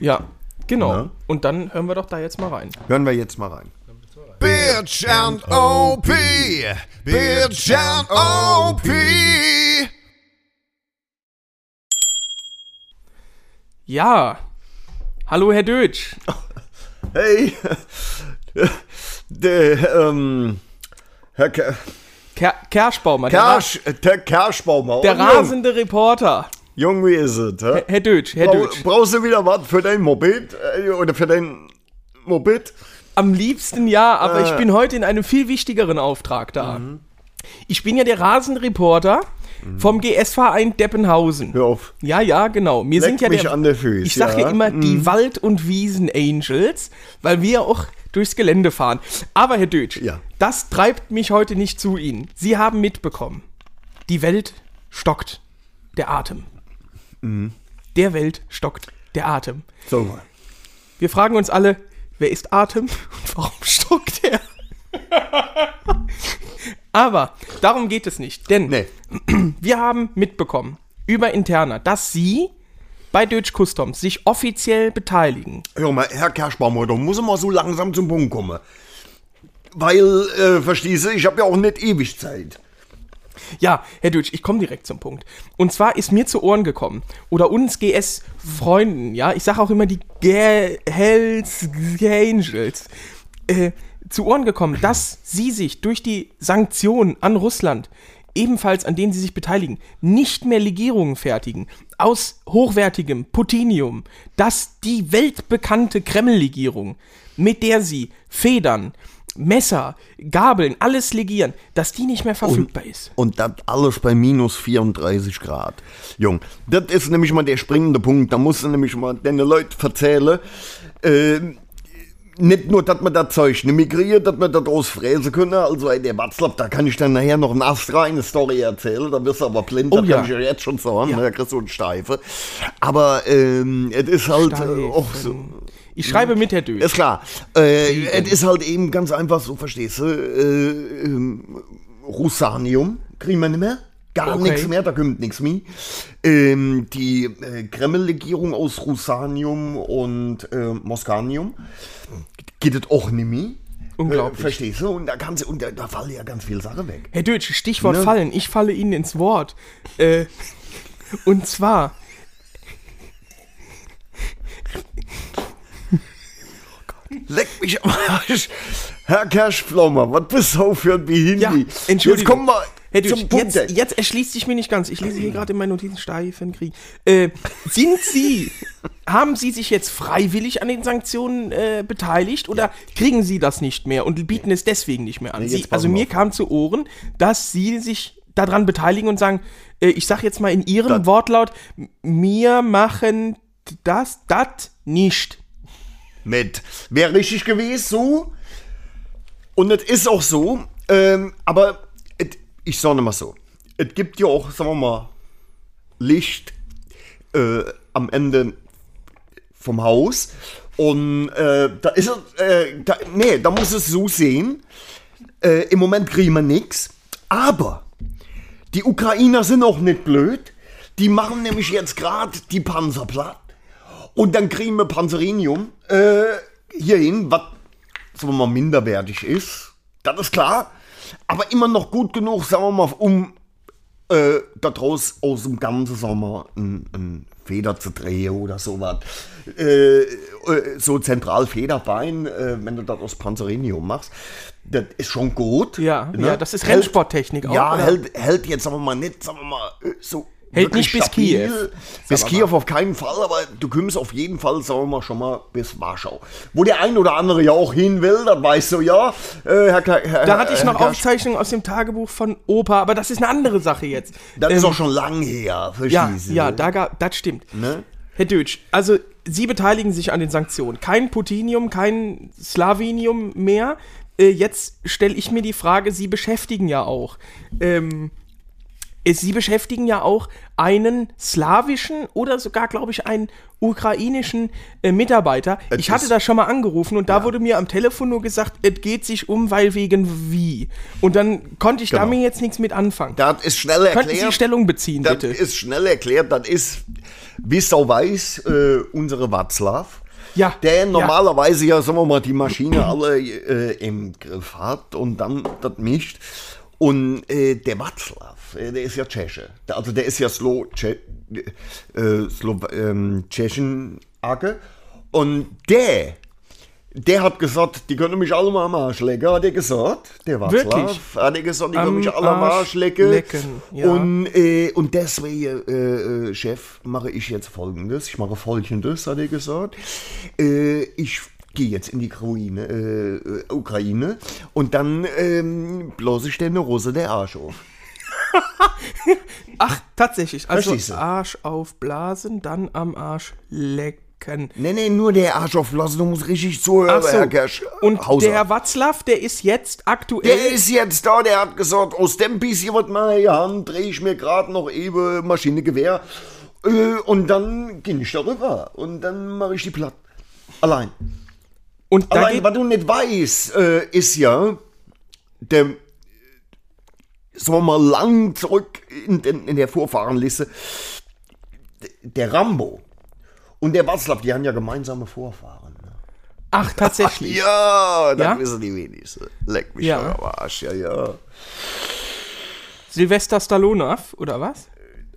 Ja, genau. Ja. Und dann hören wir doch da jetzt mal rein. Hören wir jetzt mal rein. Bitch and OP. Bitch and OP. Ja. Hallo, Herr Deutsch. Hey, der, ähm, Herr Ke Ker Kerschbaumer. Der, Kersch, der Kerschbaumer. der Jung, rasende Reporter. Jung, wie ist es? hä? Herr Deutsch, Herr Brau, Deutsch. brauchst du wieder was für dein Moped? Äh, Oder für dein Moped? Am liebsten ja, aber Äh. ich bin heute in einem viel wichtigeren Auftrag da. Mhm. Ich bin ja der Rasenreporter vom GS-Verein Deppenhausen. Hör auf. Ja, ja, genau. Wir Leck sind ja mich der, an der Füße, Ich sage ja. ja. Mhm. immer die Wald- und Wiesen-Angels, weil wir auch durchs Gelände fahren. Aber Herr Deutsch, Ja. das treibt mich heute nicht zu Ihnen. Sie haben mitbekommen, die Welt stockt. Der Atem. Mhm. Der Welt stockt der Atem. So mal. Wir fragen uns alle, wer ist Atem und warum stockt er? Aber darum geht es nicht, denn Nee. wir haben mitbekommen über Interna, dass Sie bei Deutsch Customs sich offiziell beteiligen. Hör mal, Herr Kerschbaumer, da muss ich mal so langsam zum Punkt kommen. Weil, äh, verstehst du, ich habe ja auch nicht ewig Zeit. Ja, Herr Deutsch, ich komme direkt zum Punkt. Und zwar ist mir zu Ohren gekommen, oder uns GS-Freunden, ja, ich sage auch immer die Ge Hells Angels, äh, zu Ohren gekommen, dass sie sich durch die Sanktionen an Russland, ebenfalls an denen sie sich beteiligen, nicht mehr Legierungen fertigen aus hochwertigem Putinium, dass die weltbekannte Kreml-Legierung, mit der sie Federn, Messer, Gabeln, alles legieren, dass die nicht mehr verfügbar ist. Und das alles bei minus 34 Grad. Jung, das ist nämlich mal der springende Punkt. Da musst du nämlich mal den Leuten erzählen, äh, nicht nur, dass man das Zeug nicht migriert, dass man das ausfräsen können. Also, ey, der Watzlaw, da kann ich dann nachher noch eine astreine Story erzählen. Da wirst du aber blind, Oh das ja. kann ich dir jetzt schon sagen. Ja. Da kriegst du einen Steife. Aber ähm, es ist halt äh, auch so. Ich schreibe mit, Herr Dösch. Ist klar. Äh, es ist halt eben ganz einfach so, verstehst du? Äh, ähm, Russanium kriegen wir nicht mehr. Gar Okay. nichts mehr, da kommt nichts mehr. Ähm, die äh, Kreml-Legierung aus Russanium und äh, Moskanium geht es auch nicht mehr. Unglaublich. Äh, verstehst du? Und da, kannst, und da, da fallen ja ganz viele Sachen weg. Herr Deutsch, Stichwort Ne? fallen. Ich falle Ihnen ins Wort. Äh, und zwar. Leck mich am Arsch. Herr Kerschpflaumer, was bist du für ein Behindi? Ja, Entschuldigung. Jetzt kommen wir Deutsch, Punkt. jetzt, jetzt erschließt sich mir nicht ganz. Ich lese hier gerade in meinen Notizen Steifen Krieg. Äh, sind Sie, haben Sie sich jetzt freiwillig an den Sanktionen äh, beteiligt oder kriegen Sie das nicht mehr und bieten es deswegen nicht mehr an? Nee, Sie, also mir auf. kam zu Ohren, dass Sie sich daran beteiligen und sagen, äh, ich sage jetzt mal in Ihrem Das- Wortlaut, wir machen das, das nicht. mit. Wäre richtig gewesen, so. Und es ist auch so, ähm, aber ich sage mal so, es gibt ja auch, sagen wir mal, Licht äh, am Ende vom Haus. Und äh, da ist es, äh, da, nee, da muss es so sehen, äh, im Moment kriegen wir nichts, aber die Ukrainer sind auch nicht blöd. Die machen nämlich jetzt gerade die Panzer platt. Und dann kriegen wir Panzerinium äh, hierhin, was sagen wir mal minderwertig ist. Das ist klar. Aber immer noch gut genug, sagen wir mal, um äh, daraus aus dem Ganzen, sagen wir mal, ein, ein Feder zu drehen oder sowas. Äh, äh, so Zentralfederbein, äh, wenn du das aus Panzerinium machst, das ist schon gut. Ja, ne? ja, das ist Rennsporttechnik auch, Ja, hält, hält jetzt, sagen wir mal, nicht, sagen wir mal, äh, so. Hält nicht bis Kiew, Bis Kiew auf keinen Fall, aber du kommst auf jeden Fall, sagen wir mal, schon mal bis Warschau. Wo der ein oder andere ja auch hin will, das weißt du ja. Äh, Herr, Herr, Da hatte ich noch Aufzeichnungen aus dem Tagebuch von Opa, aber das ist eine andere Sache jetzt. Das ist Ähm, auch schon lang her, Ja, du? ja, da gab, das stimmt. Ne? Herr Deutsch, also Sie beteiligen sich an den Sanktionen. Kein Putinium, kein Slavinium mehr. Äh, jetzt stelle ich mir die Frage, Sie beschäftigen ja auch. Ähm, äh, Sie beschäftigen ja auch einen slawischen oder sogar, glaube ich, einen ukrainischen äh, Mitarbeiter. Es ich hatte da schon mal angerufen und da wurde mir am Telefon nur gesagt, es geht sich um, weil wegen wie. Und dann konnte ich Genau. mir jetzt nichts mit anfangen. Das ist schnell Könnten erklärt. Sie Stellung beziehen, Das bitte? ist schnell erklärt, das ist, wie Sau weiß, äh, unsere Watzlaw. Ja, Der ja. normalerweise ja, sagen wir mal, die Maschine alle äh, im Griff hat und dann das mischt. Und äh, der Watzlaw, äh, der ist ja Tscheche. Der- Also der ist ja Slo, Tsche, äh, Slo ähm, Tschechen-Ake. Und der, der hat gesagt, die können mich alle mal am Arsch lecken, hat er gesagt. Der Watzlaw. Wirklich? Hat er gesagt, die Am können mich alle am Arsch lecken. lecken, ja. Und, äh, und deswegen, äh, äh, Chef, mache ich jetzt folgendes. Ich mache folgendes, hat er gesagt. Äh, ich gehe jetzt in die Ruine, äh, äh, Ukraine und dann ähm, blase ich den Rose der Arsch auf. Ach, tatsächlich. Also? Arsch aufblasen, dann am Arsch lecken. Nee, nee, nur der Arsch aufblasen, du musst richtig zuhören, Ach so. Herr Kersch. Und Hauser. der Watzlaw, der ist jetzt aktuell. Der ist jetzt da, der hat gesagt, aus dem bisschen, was mal hier haben, drehe ich mir gerade noch eben Maschinengewehr. Äh, und dann gehe ich darüber. Und dann mache ich die platt. Allein. und Allein, was du nicht weißt, äh, ist ja, der, sagen wir mal, lang zurück in, in, in der Vorfahrenliste, der Rambo und der Václav, die haben ja gemeinsame Vorfahren. Ne? ach, tatsächlich. Ja, das Ja? wissen die wenigsten. Leck mich Ja. am Arsch, ja, ja. Sylvester Stallonov, oder was?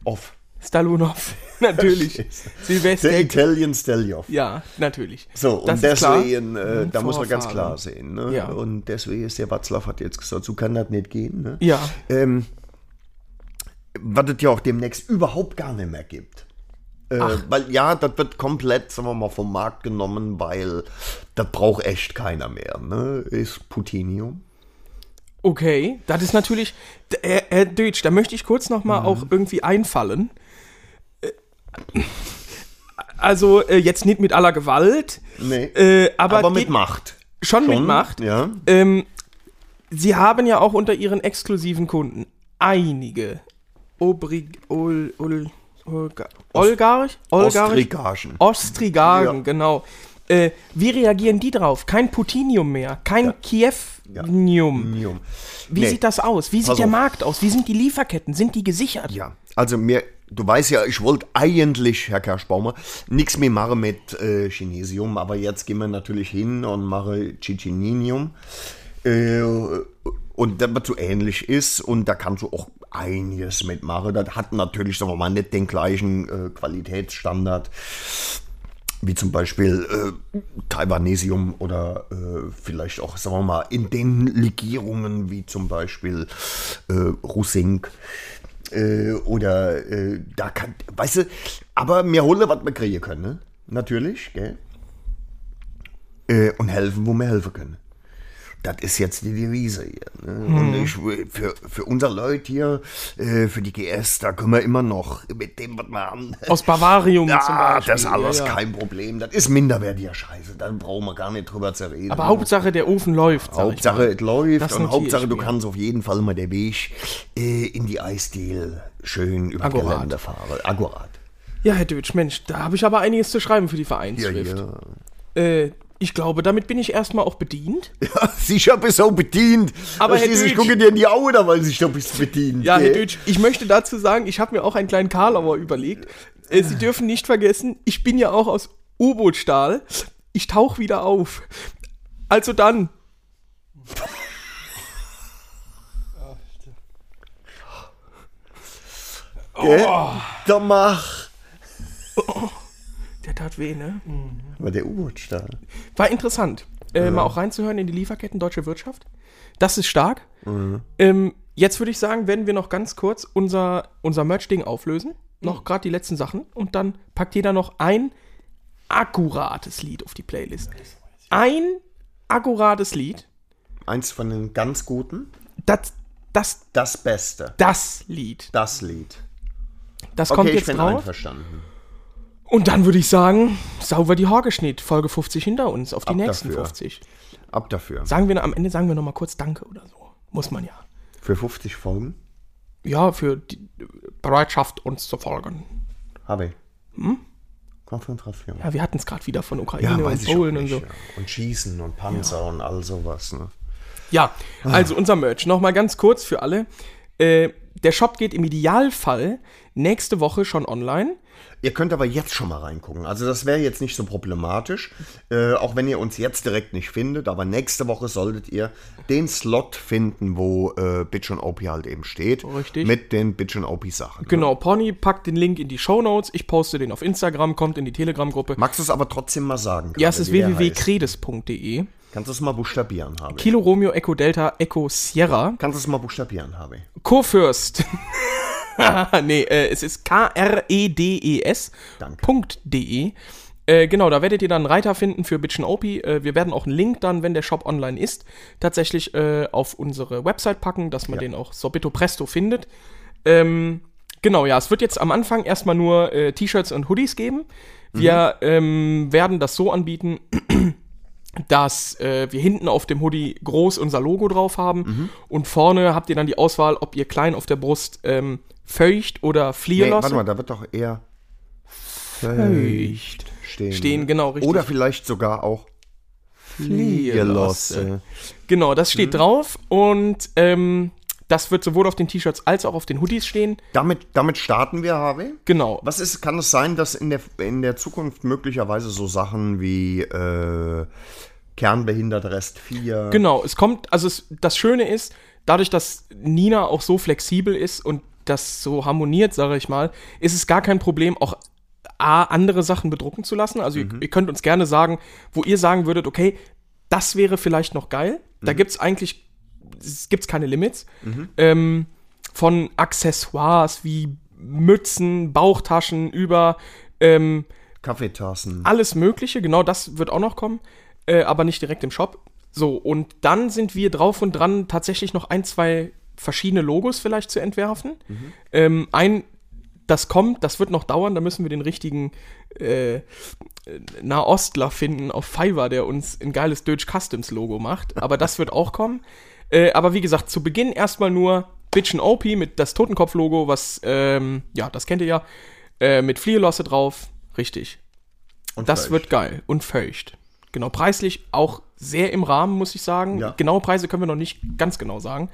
Off. Stallonov, natürlich. Der Silvester. Italian Stelioff. Ja, natürlich. So, und Das deswegen, äh, da muss man ganz klar sehen. Ne? Ja. Und deswegen ist der Watzlaw hat jetzt gesagt, so kann das nicht gehen. Ne? Ja. Ähm, was es ja auch demnächst überhaupt gar nicht mehr gibt. Äh, weil ja, das wird komplett, sagen wir mal, vom Markt genommen, weil das braucht echt keiner mehr. Ne? Ist Putinium. Okay, das ist natürlich, Herr, Herr Deutsch, da möchte ich kurz noch mal Mhm. auch irgendwie einfallen. Also äh, jetzt nicht mit aller Gewalt, Nee. äh, aber, aber mit Macht. schon, mit Schon, Macht. Ja. Ähm, Sie haben ja auch unter Ihren exklusiven einige Obrig, Ol, Ol, Olga, Olgarch? Olgarch? Ostrigagen. Ostrigagen, Ja. genau. Äh, wie reagieren die drauf? Kein Putinium mehr, kein Kievnium. Nium. Wie Nee. sieht das aus? Wie sieht Pass der. Markt aus? Wie sind die Lieferketten? Sind die gesichert? Ja, also mir, du weißt ja, ich wollte eigentlich, Herr Kerschbaumer, nichts mehr machen mit äh, Chinesium, aber jetzt gehen wir natürlich hin und machen Chichininium. Äh, und das was so ähnlich ist und da kannst du auch einiges mitmachen. Das hat natürlich, sagen wir mal, nicht den gleichen äh, Qualitätsstandard wie zum Beispiel äh, Taiwanesium oder äh, vielleicht auch, sagen wir mal, in den Legierungen wie zum Beispiel äh, Rusink äh, oder äh, da kann, weißt du, aber mir holen, was wir kriegen können, ne? natürlich, gell? Äh, und helfen, wo wir helfen können. Das ist jetzt die Devise hier. Ne? Und ich, für, für unser Leute hier, äh, für die GS, da können wir immer noch mit dem, was wir haben. Aus Bavarium zum Ja, Beispiel. das ist alles Ja, ja. kein Problem. Das ist minderwertiger Scheiße. Da brauchen wir gar nicht drüber zu reden. Aber Hauptsache der Ofen läuft. Hauptsache, es läuft Das und Hauptsache, du kannst auf jeden Fall mal der Weg äh, in die Eisdiele schön über Akkurat. Gelände fahren. Akkurat. Ja, Herr Deutsch, Mensch, da habe ich aber einiges zu schreiben für die Vereinsschrift. Äh, ich glaube, damit bin ich erstmal auch bedient. Ja, sicher bist du auch bedient. Aber schließlich Deutsch- gucke dir in die Augen, da weil sich doch bist bedient. Ja, Herr? Deutsch, ich möchte dazu sagen, ich habe mir auch einen kleinen Karlauer überlegt. Äh, Sie dürfen nicht vergessen, ich bin ja auch aus U-Boot-Stahl. Ich tauche wieder auf. Also dann. Gell? Dann mach. Der tat weh, ne? War der U-Boot-Stahl. War interessant, äh, mal auch reinzuhören in die Lieferketten Deutsche Wirtschaft. Das ist stark. Ähm, jetzt würde ich sagen, werden wir noch ganz kurz unser, unser Merch-Ding auflösen. Noch gerade die letzten Sachen. Und dann packt jeder noch ein akkurates Lied auf die Playlist. Ein akkurates Lied. Eins von den ganz guten. Das, das, Das Beste. das Lied. Das Lied. Das Okay, kommt ich jetzt bin drauf. einverstanden. Und dann würde ich sagen, sauber die Haargeschnitt, Folge 50 hinter uns, auf die Ab nächsten dafür. 50. Ab dafür. Sagen wir am Ende, sagen wir noch mal kurz Danke oder so. Muss man ja. Für 50 Folgen Ja, für die Bereitschaft, uns zu folgen. habe ich. Hm? Konzentration. Ja, wir hatten es gerade wieder von Ukraine Ja, und Polen und so. Ja. Und Schießen und Panzer und all sowas. Ne? Ja, also unser Merch. Nochmal ganz kurz für alle. Äh, der Shop geht im Idealfall nächste Woche schon online. Ihr könnt aber jetzt schon mal reingucken. Also das wäre jetzt nicht so problematisch, äh, auch wenn ihr uns jetzt direkt nicht findet. Aber nächste Woche solltet ihr den Slot finden, wo äh, Bitch und OP halt eben steht. Richtig. Mit den Bitch und OP Sachen. Genau, Pony packt den Link in die Show Notes. Ich poste den auf Instagram, kommt in die Telegram-Gruppe. Magst du es aber trotzdem mal sagen? Ja, es ist www.credes.de. Kannst du es mal buchstabieren, habe Kilo Romeo Echo Delta Echo Sierra. Kannst du es mal buchstabieren, habe Kurfürst. nee, äh, es ist K-R-E-D-E-S. Danke. Punkt .de. Äh, genau, da werdet ihr dann einen Reiter finden für Bitchen OP. Äh, wir werden auch einen Link dann, wenn der Shop online ist, tatsächlich äh, auf unsere Website packen, dass man den auch Sorbito Presto findet. Ähm, genau, ja, es wird jetzt am Anfang erstmal nur äh, T-Shirts und Hoodies geben. Wir ähm, werden das so anbieten, dass äh, wir hinten auf dem Hoodie groß unser Logo drauf haben Mhm. und vorne habt ihr dann die Auswahl, ob ihr klein auf der Brust ähm, feucht oder Nee, flierlosse. warte mal, da wird doch eher Feucht. stehen. Stehen, genau, richtig. Oder vielleicht sogar auch Flierlosse. Genau, das Mhm. steht drauf und ähm, das wird sowohl auf den T-Shirts als auch auf den Hoodies stehen. Damit, damit starten wir, Harvey. Genau. Was ist, kann es sein, dass in der, in der Zukunft möglicherweise so Sachen wie äh, kernbehindert Rest 4. Genau, es kommt, also es, das Schöne ist, dadurch, dass Nina auch so flexibel ist und das so harmoniert, sage ich mal, ist es gar kein Problem, auch A, andere Sachen bedrucken zu lassen. Also ihr, ihr könnt uns gerne sagen, wo ihr sagen würdet, okay, das wäre vielleicht noch geil. Da gibt's eigentlich, es gibt's keine Limits. Ähm, von Accessoires wie Mützen, Bauchtaschen über ähm, Kaffeetassen. alles Mögliche, genau das wird auch noch kommen, äh, aber nicht direkt im Shop. So, und dann sind wir drauf und dran, tatsächlich noch ein, zwei verschiedene Logos vielleicht zu entwerfen. Ähm, ein, das kommt, das wird noch dauern, da müssen wir den richtigen äh, Nahostler finden auf Fiverr, der uns ein geiles Deutsch Customs Logo macht. Aber das wird auch kommen. Äh, aber wie gesagt, zu Beginn erstmal nur Bitchin' OP mit das Totenkopf-Logo, was, ähm, ja, das kennt ihr ja, äh, mit Fliegelosse drauf. Richtig. Und Das feucht. wird geil und feucht. Genau, preislich auch sehr im Rahmen, muss ich sagen. Ja. Genaue Preise können wir noch nicht ganz genau sagen.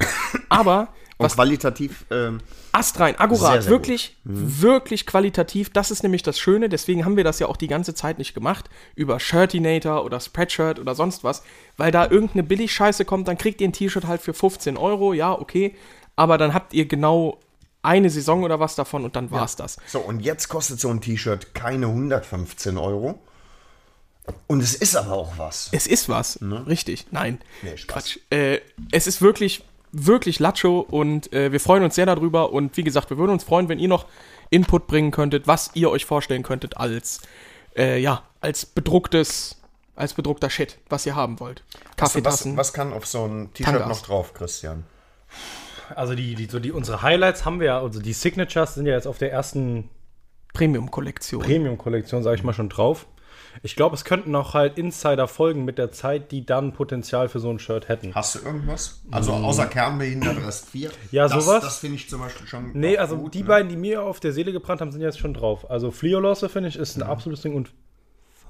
Aber Und was qualitativ, ähm, astrein, akkurat, Sehr, sehr wirklich, wirklich qualitativ. Das ist nämlich das Schöne. Deswegen haben wir das ja auch die ganze Zeit nicht gemacht über Shirtinator oder Spreadshirt oder sonst was, weil da irgendeine Billig-Scheiße kommt, dann kriegt ihr ein T-Shirt halt für 15 Euro, ja, okay. Aber dann habt ihr genau eine Saison oder was davon und dann war's das. so, und jetzt kostet so ein T-Shirt keine 115 Euro. Und es ist aber auch was. Es ist was, richtig. Nein, Nee. Quatsch. Äh, es ist wirklich, wirklich Lacho und äh, wir freuen uns sehr darüber. Und wie gesagt, wir würden uns freuen, wenn ihr noch Input bringen könntet, was ihr euch vorstellen könntet als, äh, ja, als bedrucktes, als bedruckter Shit, was ihr haben wollt. Was, Kaffeetassen. was kann auf so ein T-Shirt noch drauf, Christian? Also die, die, so die, unsere Highlights haben wir ja, also die Signatures sind ja jetzt auf der ersten Premium-Kollektion. Premium-Kollektion, sage ich mal, schon drauf. Ich glaube, es könnten auch halt Insider folgen mit der Zeit, die dann Potenzial für so ein Shirt hätten. Hast du irgendwas? Also außer kernbehindert Rest 4? Ja, das, sowas. Das finde ich zum Beispiel schon. Nee, also gut, die ne? beiden, die mir auf der Seele gebrannt haben, sind jetzt schon drauf. Also Fliolosse, finde ich, ist ein absolutes Ding und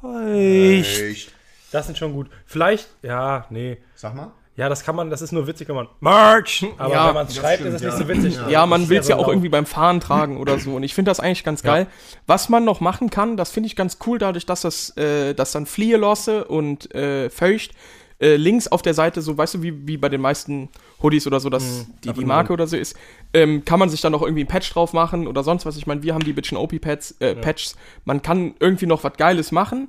Echt? das sind schon gut. Vielleicht, ja, nee. Sag mal. Ja, das kann man, das ist nur witzig, wenn man Merch, aber Ja, wenn man es schreibt, stimmt, ist es nicht ja. so witzig. Ja, man Das will es ja auch laut. irgendwie beim Fahren tragen oder so. Und ich finde das eigentlich ganz geil. Was man noch machen kann, das finde ich ganz cool, dadurch, dass das, äh, dass dann Fliehelosse und äh, Feucht äh, links auf der Seite, so weißt du, wie, wie bei den meisten Hoodies oder so, dass die, die Marke oder so ist, ähm, kann man sich dann noch irgendwie ein Patch drauf machen oder sonst was. Ich meine, wir haben die Bitchin' OP Pads, äh, Patches. Man kann irgendwie noch was Geiles machen.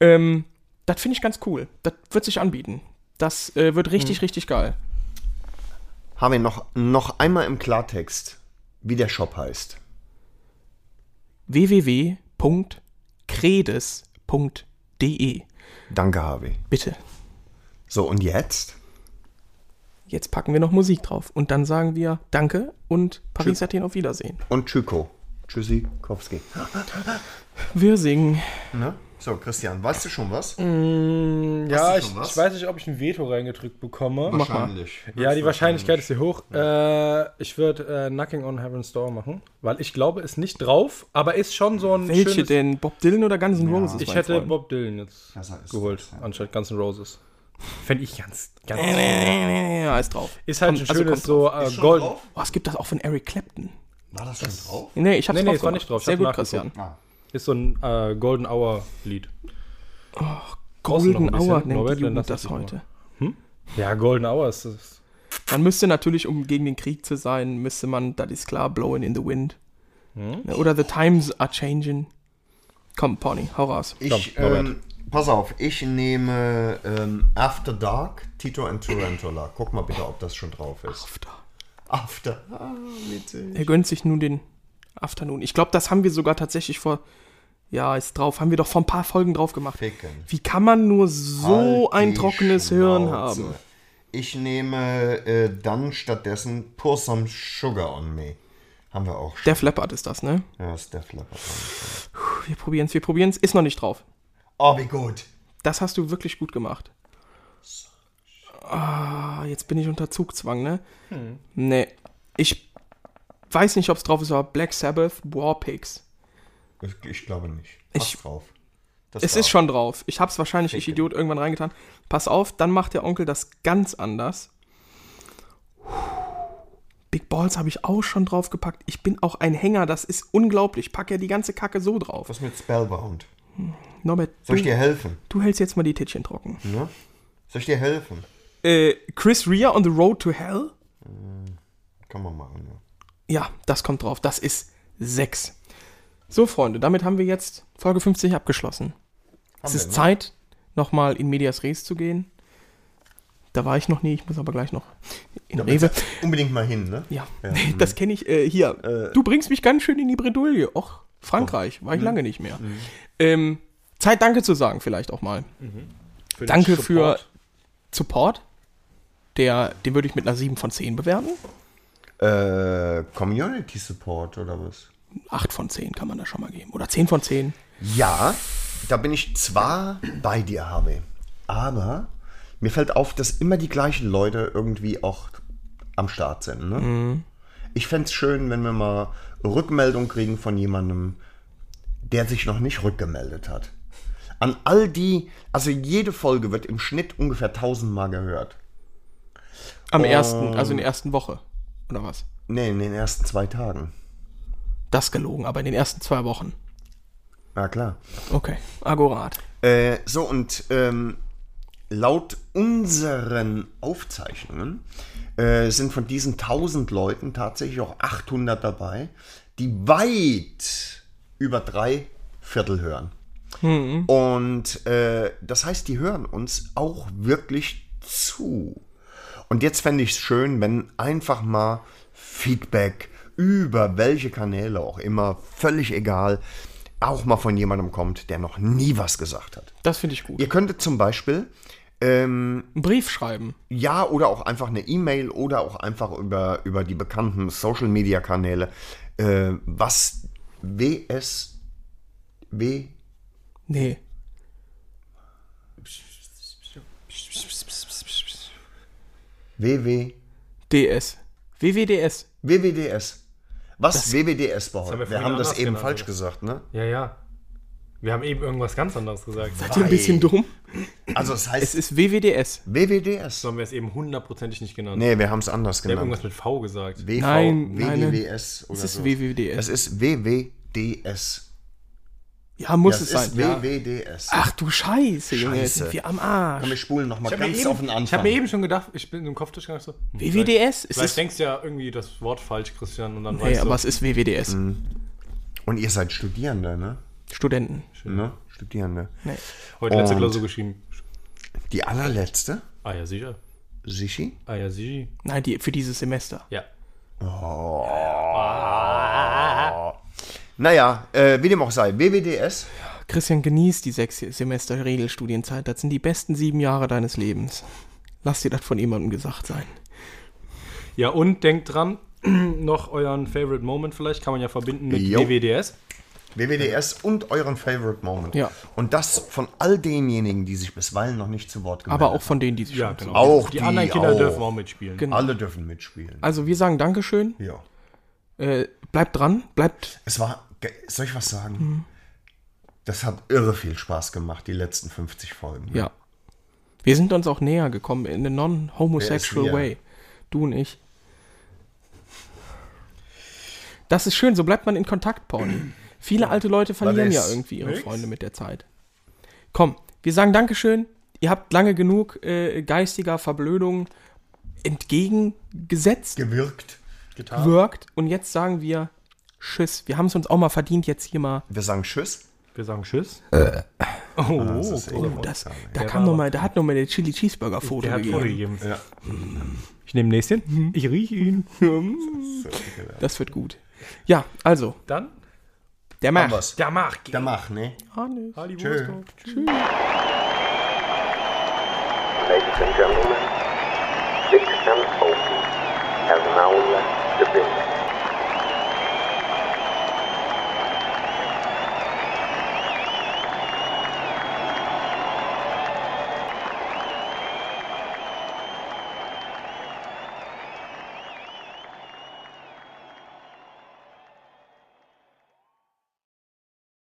Ähm, das finde ich ganz cool. Das wird sich anbieten. Das äh, wird richtig, richtig geil. Haben wir noch, noch einmal im Klartext, wie der Shop heißt. www.credes.de. Danke, Harvey. Bitte. So, und jetzt? Jetzt packen wir noch Musik drauf. Und dann sagen wir Danke und Paris Athen auf Wiedersehen. Und Tschüko. Tschüssikowski. Wir singen. Ne? So, Christian, weißt du schon was? Ja, du ich, was? ich weiß nicht, ob ich ein Veto reingedrückt bekomme. Wahrscheinlich. Ja, die Wahrscheinlichkeit ist sehr hoch. Äh, ich würde äh, Knocking on Heaven's Door machen, weil ich glaube, ist nicht drauf, aber ist schon so ein Welche schönes... denn? Bob Dylan oder Guns N' Roses? Ich mein hätte Freund? Bob Dylan jetzt geholt, das, ja. anstatt Guns N' Roses. Fände ich ganz, ganz... Ja, ist drauf. Ist halt Kommt- ein also schönes kommt so äh, Gold... Oh, es gibt das auch von Eric Clapton. War das schon drauf? Nee, ich hab's Nee, nee, drauf es war nicht drauf. Ich Sehr gut. Christian. Ist so ein äh, Golden Hour Lied. Golden ein bisschen, Hour nennt Norbert? die Jugend das ich heute. Ja, Golden Hour ist... ist Man müsste natürlich, um gegen den Krieg zu sein, müsste man, das ist klar, Blowing in the Wind. Hm? Oder The Times are changing. Komm, Pony, hau raus. Ich, Komm, ähm, pass auf, ich nehme ähm, After Dark, Tito and Tarantula. Guck mal bitte, ob das schon drauf ist. After. After. Ah, witzig. Er gönnt sich nun den Afternoon. Ich glaube, das haben wir sogar tatsächlich vor. Ja, ist drauf. Haben wir doch vor ein paar Folgen drauf gemacht. Ficken. Wie kann man nur so Halt ein trockenes Hirn Schnauze. haben? Ich nehme äh, dann stattdessen Pour some Sugar on Me. Haben wir auch schon. Def Leppard ist das, ne? ja, ist Def Leppard. Wir probieren's, wir probieren's. Ist noch nicht drauf. Oh, wie gut. Das hast du wirklich gut gemacht. Ah, jetzt bin ich unter Zugzwang, ne? Hm. Nee. Ich weiß nicht, ob es drauf ist, aber Black Sabbath Warpigs. Ich, ich glaube nicht. Ich- Passt drauf. Das Es war- ist schon drauf. Ich hab's wahrscheinlich, ich Ficken. Idiot, irgendwann reingetan. Pass auf, dann macht der Onkel das ganz anders. Big Balls habe ich auch schon draufgepackt. Ich bin auch ein Hänger, das ist unglaublich. Pack ja die ganze Kacke so drauf. Was mit Spellbound? Norbert, Soll du, ich dir helfen? du hältst jetzt mal die Tittchen trocken. Ne? Soll ich dir helfen? Äh, Chris Rea on the Road to Hell. Kann man machen, ja. Ja, das kommt drauf. Das ist 6. So, Freunde, damit haben wir jetzt Folge 50 abgeschlossen. es ist wir, ne? Zeit, nochmal in Medias Res zu gehen. Da war ich noch nie, ich muss aber gleich noch in Rewe. Unbedingt mal hin, ne? Ja, das kenne ich äh, hier. du bringst mich ganz schön in die Bredouille. Och, Frankreich, war ich lange nicht mehr. Ähm, Zeit, Danke zu sagen, vielleicht auch mal. Für den Danke für Support. Support. Der, den würde ich mit einer 7 von 10 bewerten. Äh, Community Support oder was? 8 von 10 kann man da schon mal geben. Oder 10 von 10. Ja, da bin ich zwar bei dir, Harvey, aber mir fällt auf, dass immer die gleichen Leute irgendwie auch am Start sind. Ne? Ich fände es schön, wenn wir mal Rückmeldung kriegen von jemandem, der sich noch nicht rückgemeldet hat. An all die, also jede Folge wird im Schnitt ungefähr tausendmal gehört. Am ersten, also in der ersten Woche. Oder was? Nee, in den ersten zwei Tagen. Das gelogen, aber in den ersten zwei Wochen. Na klar. Okay, Agorat. Äh, so, und ähm, laut unseren Aufzeichnungen äh, sind von diesen 1000 Leuten tatsächlich auch 800 dabei, die weit über drei Viertel hören. Und äh, das heißt, die hören uns auch wirklich zu. Und jetzt fände ich es schön, wenn einfach mal Feedback über welche Kanäle auch immer, völlig egal, auch mal von jemandem kommt, der noch nie was gesagt hat. Das finde ich gut. Ihr könntet zum Beispiel ähm, Einen Brief schreiben. ja oder auch einfach eine E-Mail oder auch einfach über, über die bekannten Social Media Kanäle, äh, was WS, W, Nee. WW, DS. WWDS. WWDS. Was WWDS bei haben heute? wir Wir haben das eben genannt, falsch oder? gesagt, ne? Ja, ja. Wir haben eben irgendwas ganz anderes gesagt. Seid ihr ein bisschen dumm? Also es Es heißt ist WWDS. WWDS. So haben wir es eben hundertprozentig nicht genannt. Nee, wir haben es anders Wir haben genannt. irgendwas mit V gesagt. WV, Nein, nein, WWWS oder Es ist so. WWDS. Es ist WWDS. Ja, muss Ja, es es sein. WWDS. Ach du Scheiße, Junge. Jetzt Scheiße. sind wir am Komm, Arsch. wir spulen nochmal habe ganz eben- auf den Anfang. ich hab mir eben schon gedacht, ich bin im Kopf durchgegangen so. hm, WWDS? Vielleicht, Es vielleicht ist, denkst du ja irgendwie das Wort falsch, Christian, und dann nee, weißt aber du. es ist WWDS. Und ihr seid Studierende, ne? Studenten. ne? Studierende. Nee. Heute letzte Klausur geschrieben. Die allerletzte? Ah ja, sicher. Sichi? Ah ja, sicher. Nein, die, für dieses Semester. Ja. Naja, äh, wie dem auch sei, WWDS. Christian, genieß die sechs Semester Regelstudienzeit. Das sind die besten sieben Jahre deines Lebens. Lass dir das von jemandem gesagt sein. Ja, und denkt dran, noch euren Favorite Moment vielleicht, kann man ja verbinden mit Jo. WWDS. WWDS und euren Favorite Moment. Ja. Und das von all denjenigen, die sich bisweilen noch nicht zu Wort gemeldet Aber auch von denen, die sich Ja, schon genau. Auch die, die anderen Kinder auch. dürfen auch mitspielen. Genau. Alle dürfen mitspielen. Also wir sagen Dankeschön. Ja. Äh, bleibt dran, bleibt. Es war, soll ich was sagen? Das hat irre viel Spaß gemacht, die letzten 50 Folgen. Ja. Wir sind uns auch näher gekommen in a non-homosexual way. Du und ich. Das ist schön, so bleibt man in Kontakt, Pauli. Viele alte Leute verlieren ja irgendwie ihre nix. Freunde mit der Zeit. Komm, wir sagen Dankeschön. Ihr habt lange genug äh, geistiger Verblödung entgegengesetzt, Gewirkt. gewirkt. Und jetzt sagen wir Tschüss. Wir haben es uns auch mal verdient, jetzt hier mal. Wir sagen Tschüss. Wir sagen Tschüss. Das Oh, ist Oh, echt das, da kam noch mal, da hat noch mal der Chili Cheeseburger Foto gegeben. Ja. Ich nehme Näschen. Ich rieche ihn. Das wird gut. Ja, also, Dann? der macht. Der mag. Der Mach, ne? Hannes. Tschö. Wursthof. Ladies and gentlemen, Big and Opie has now left the building.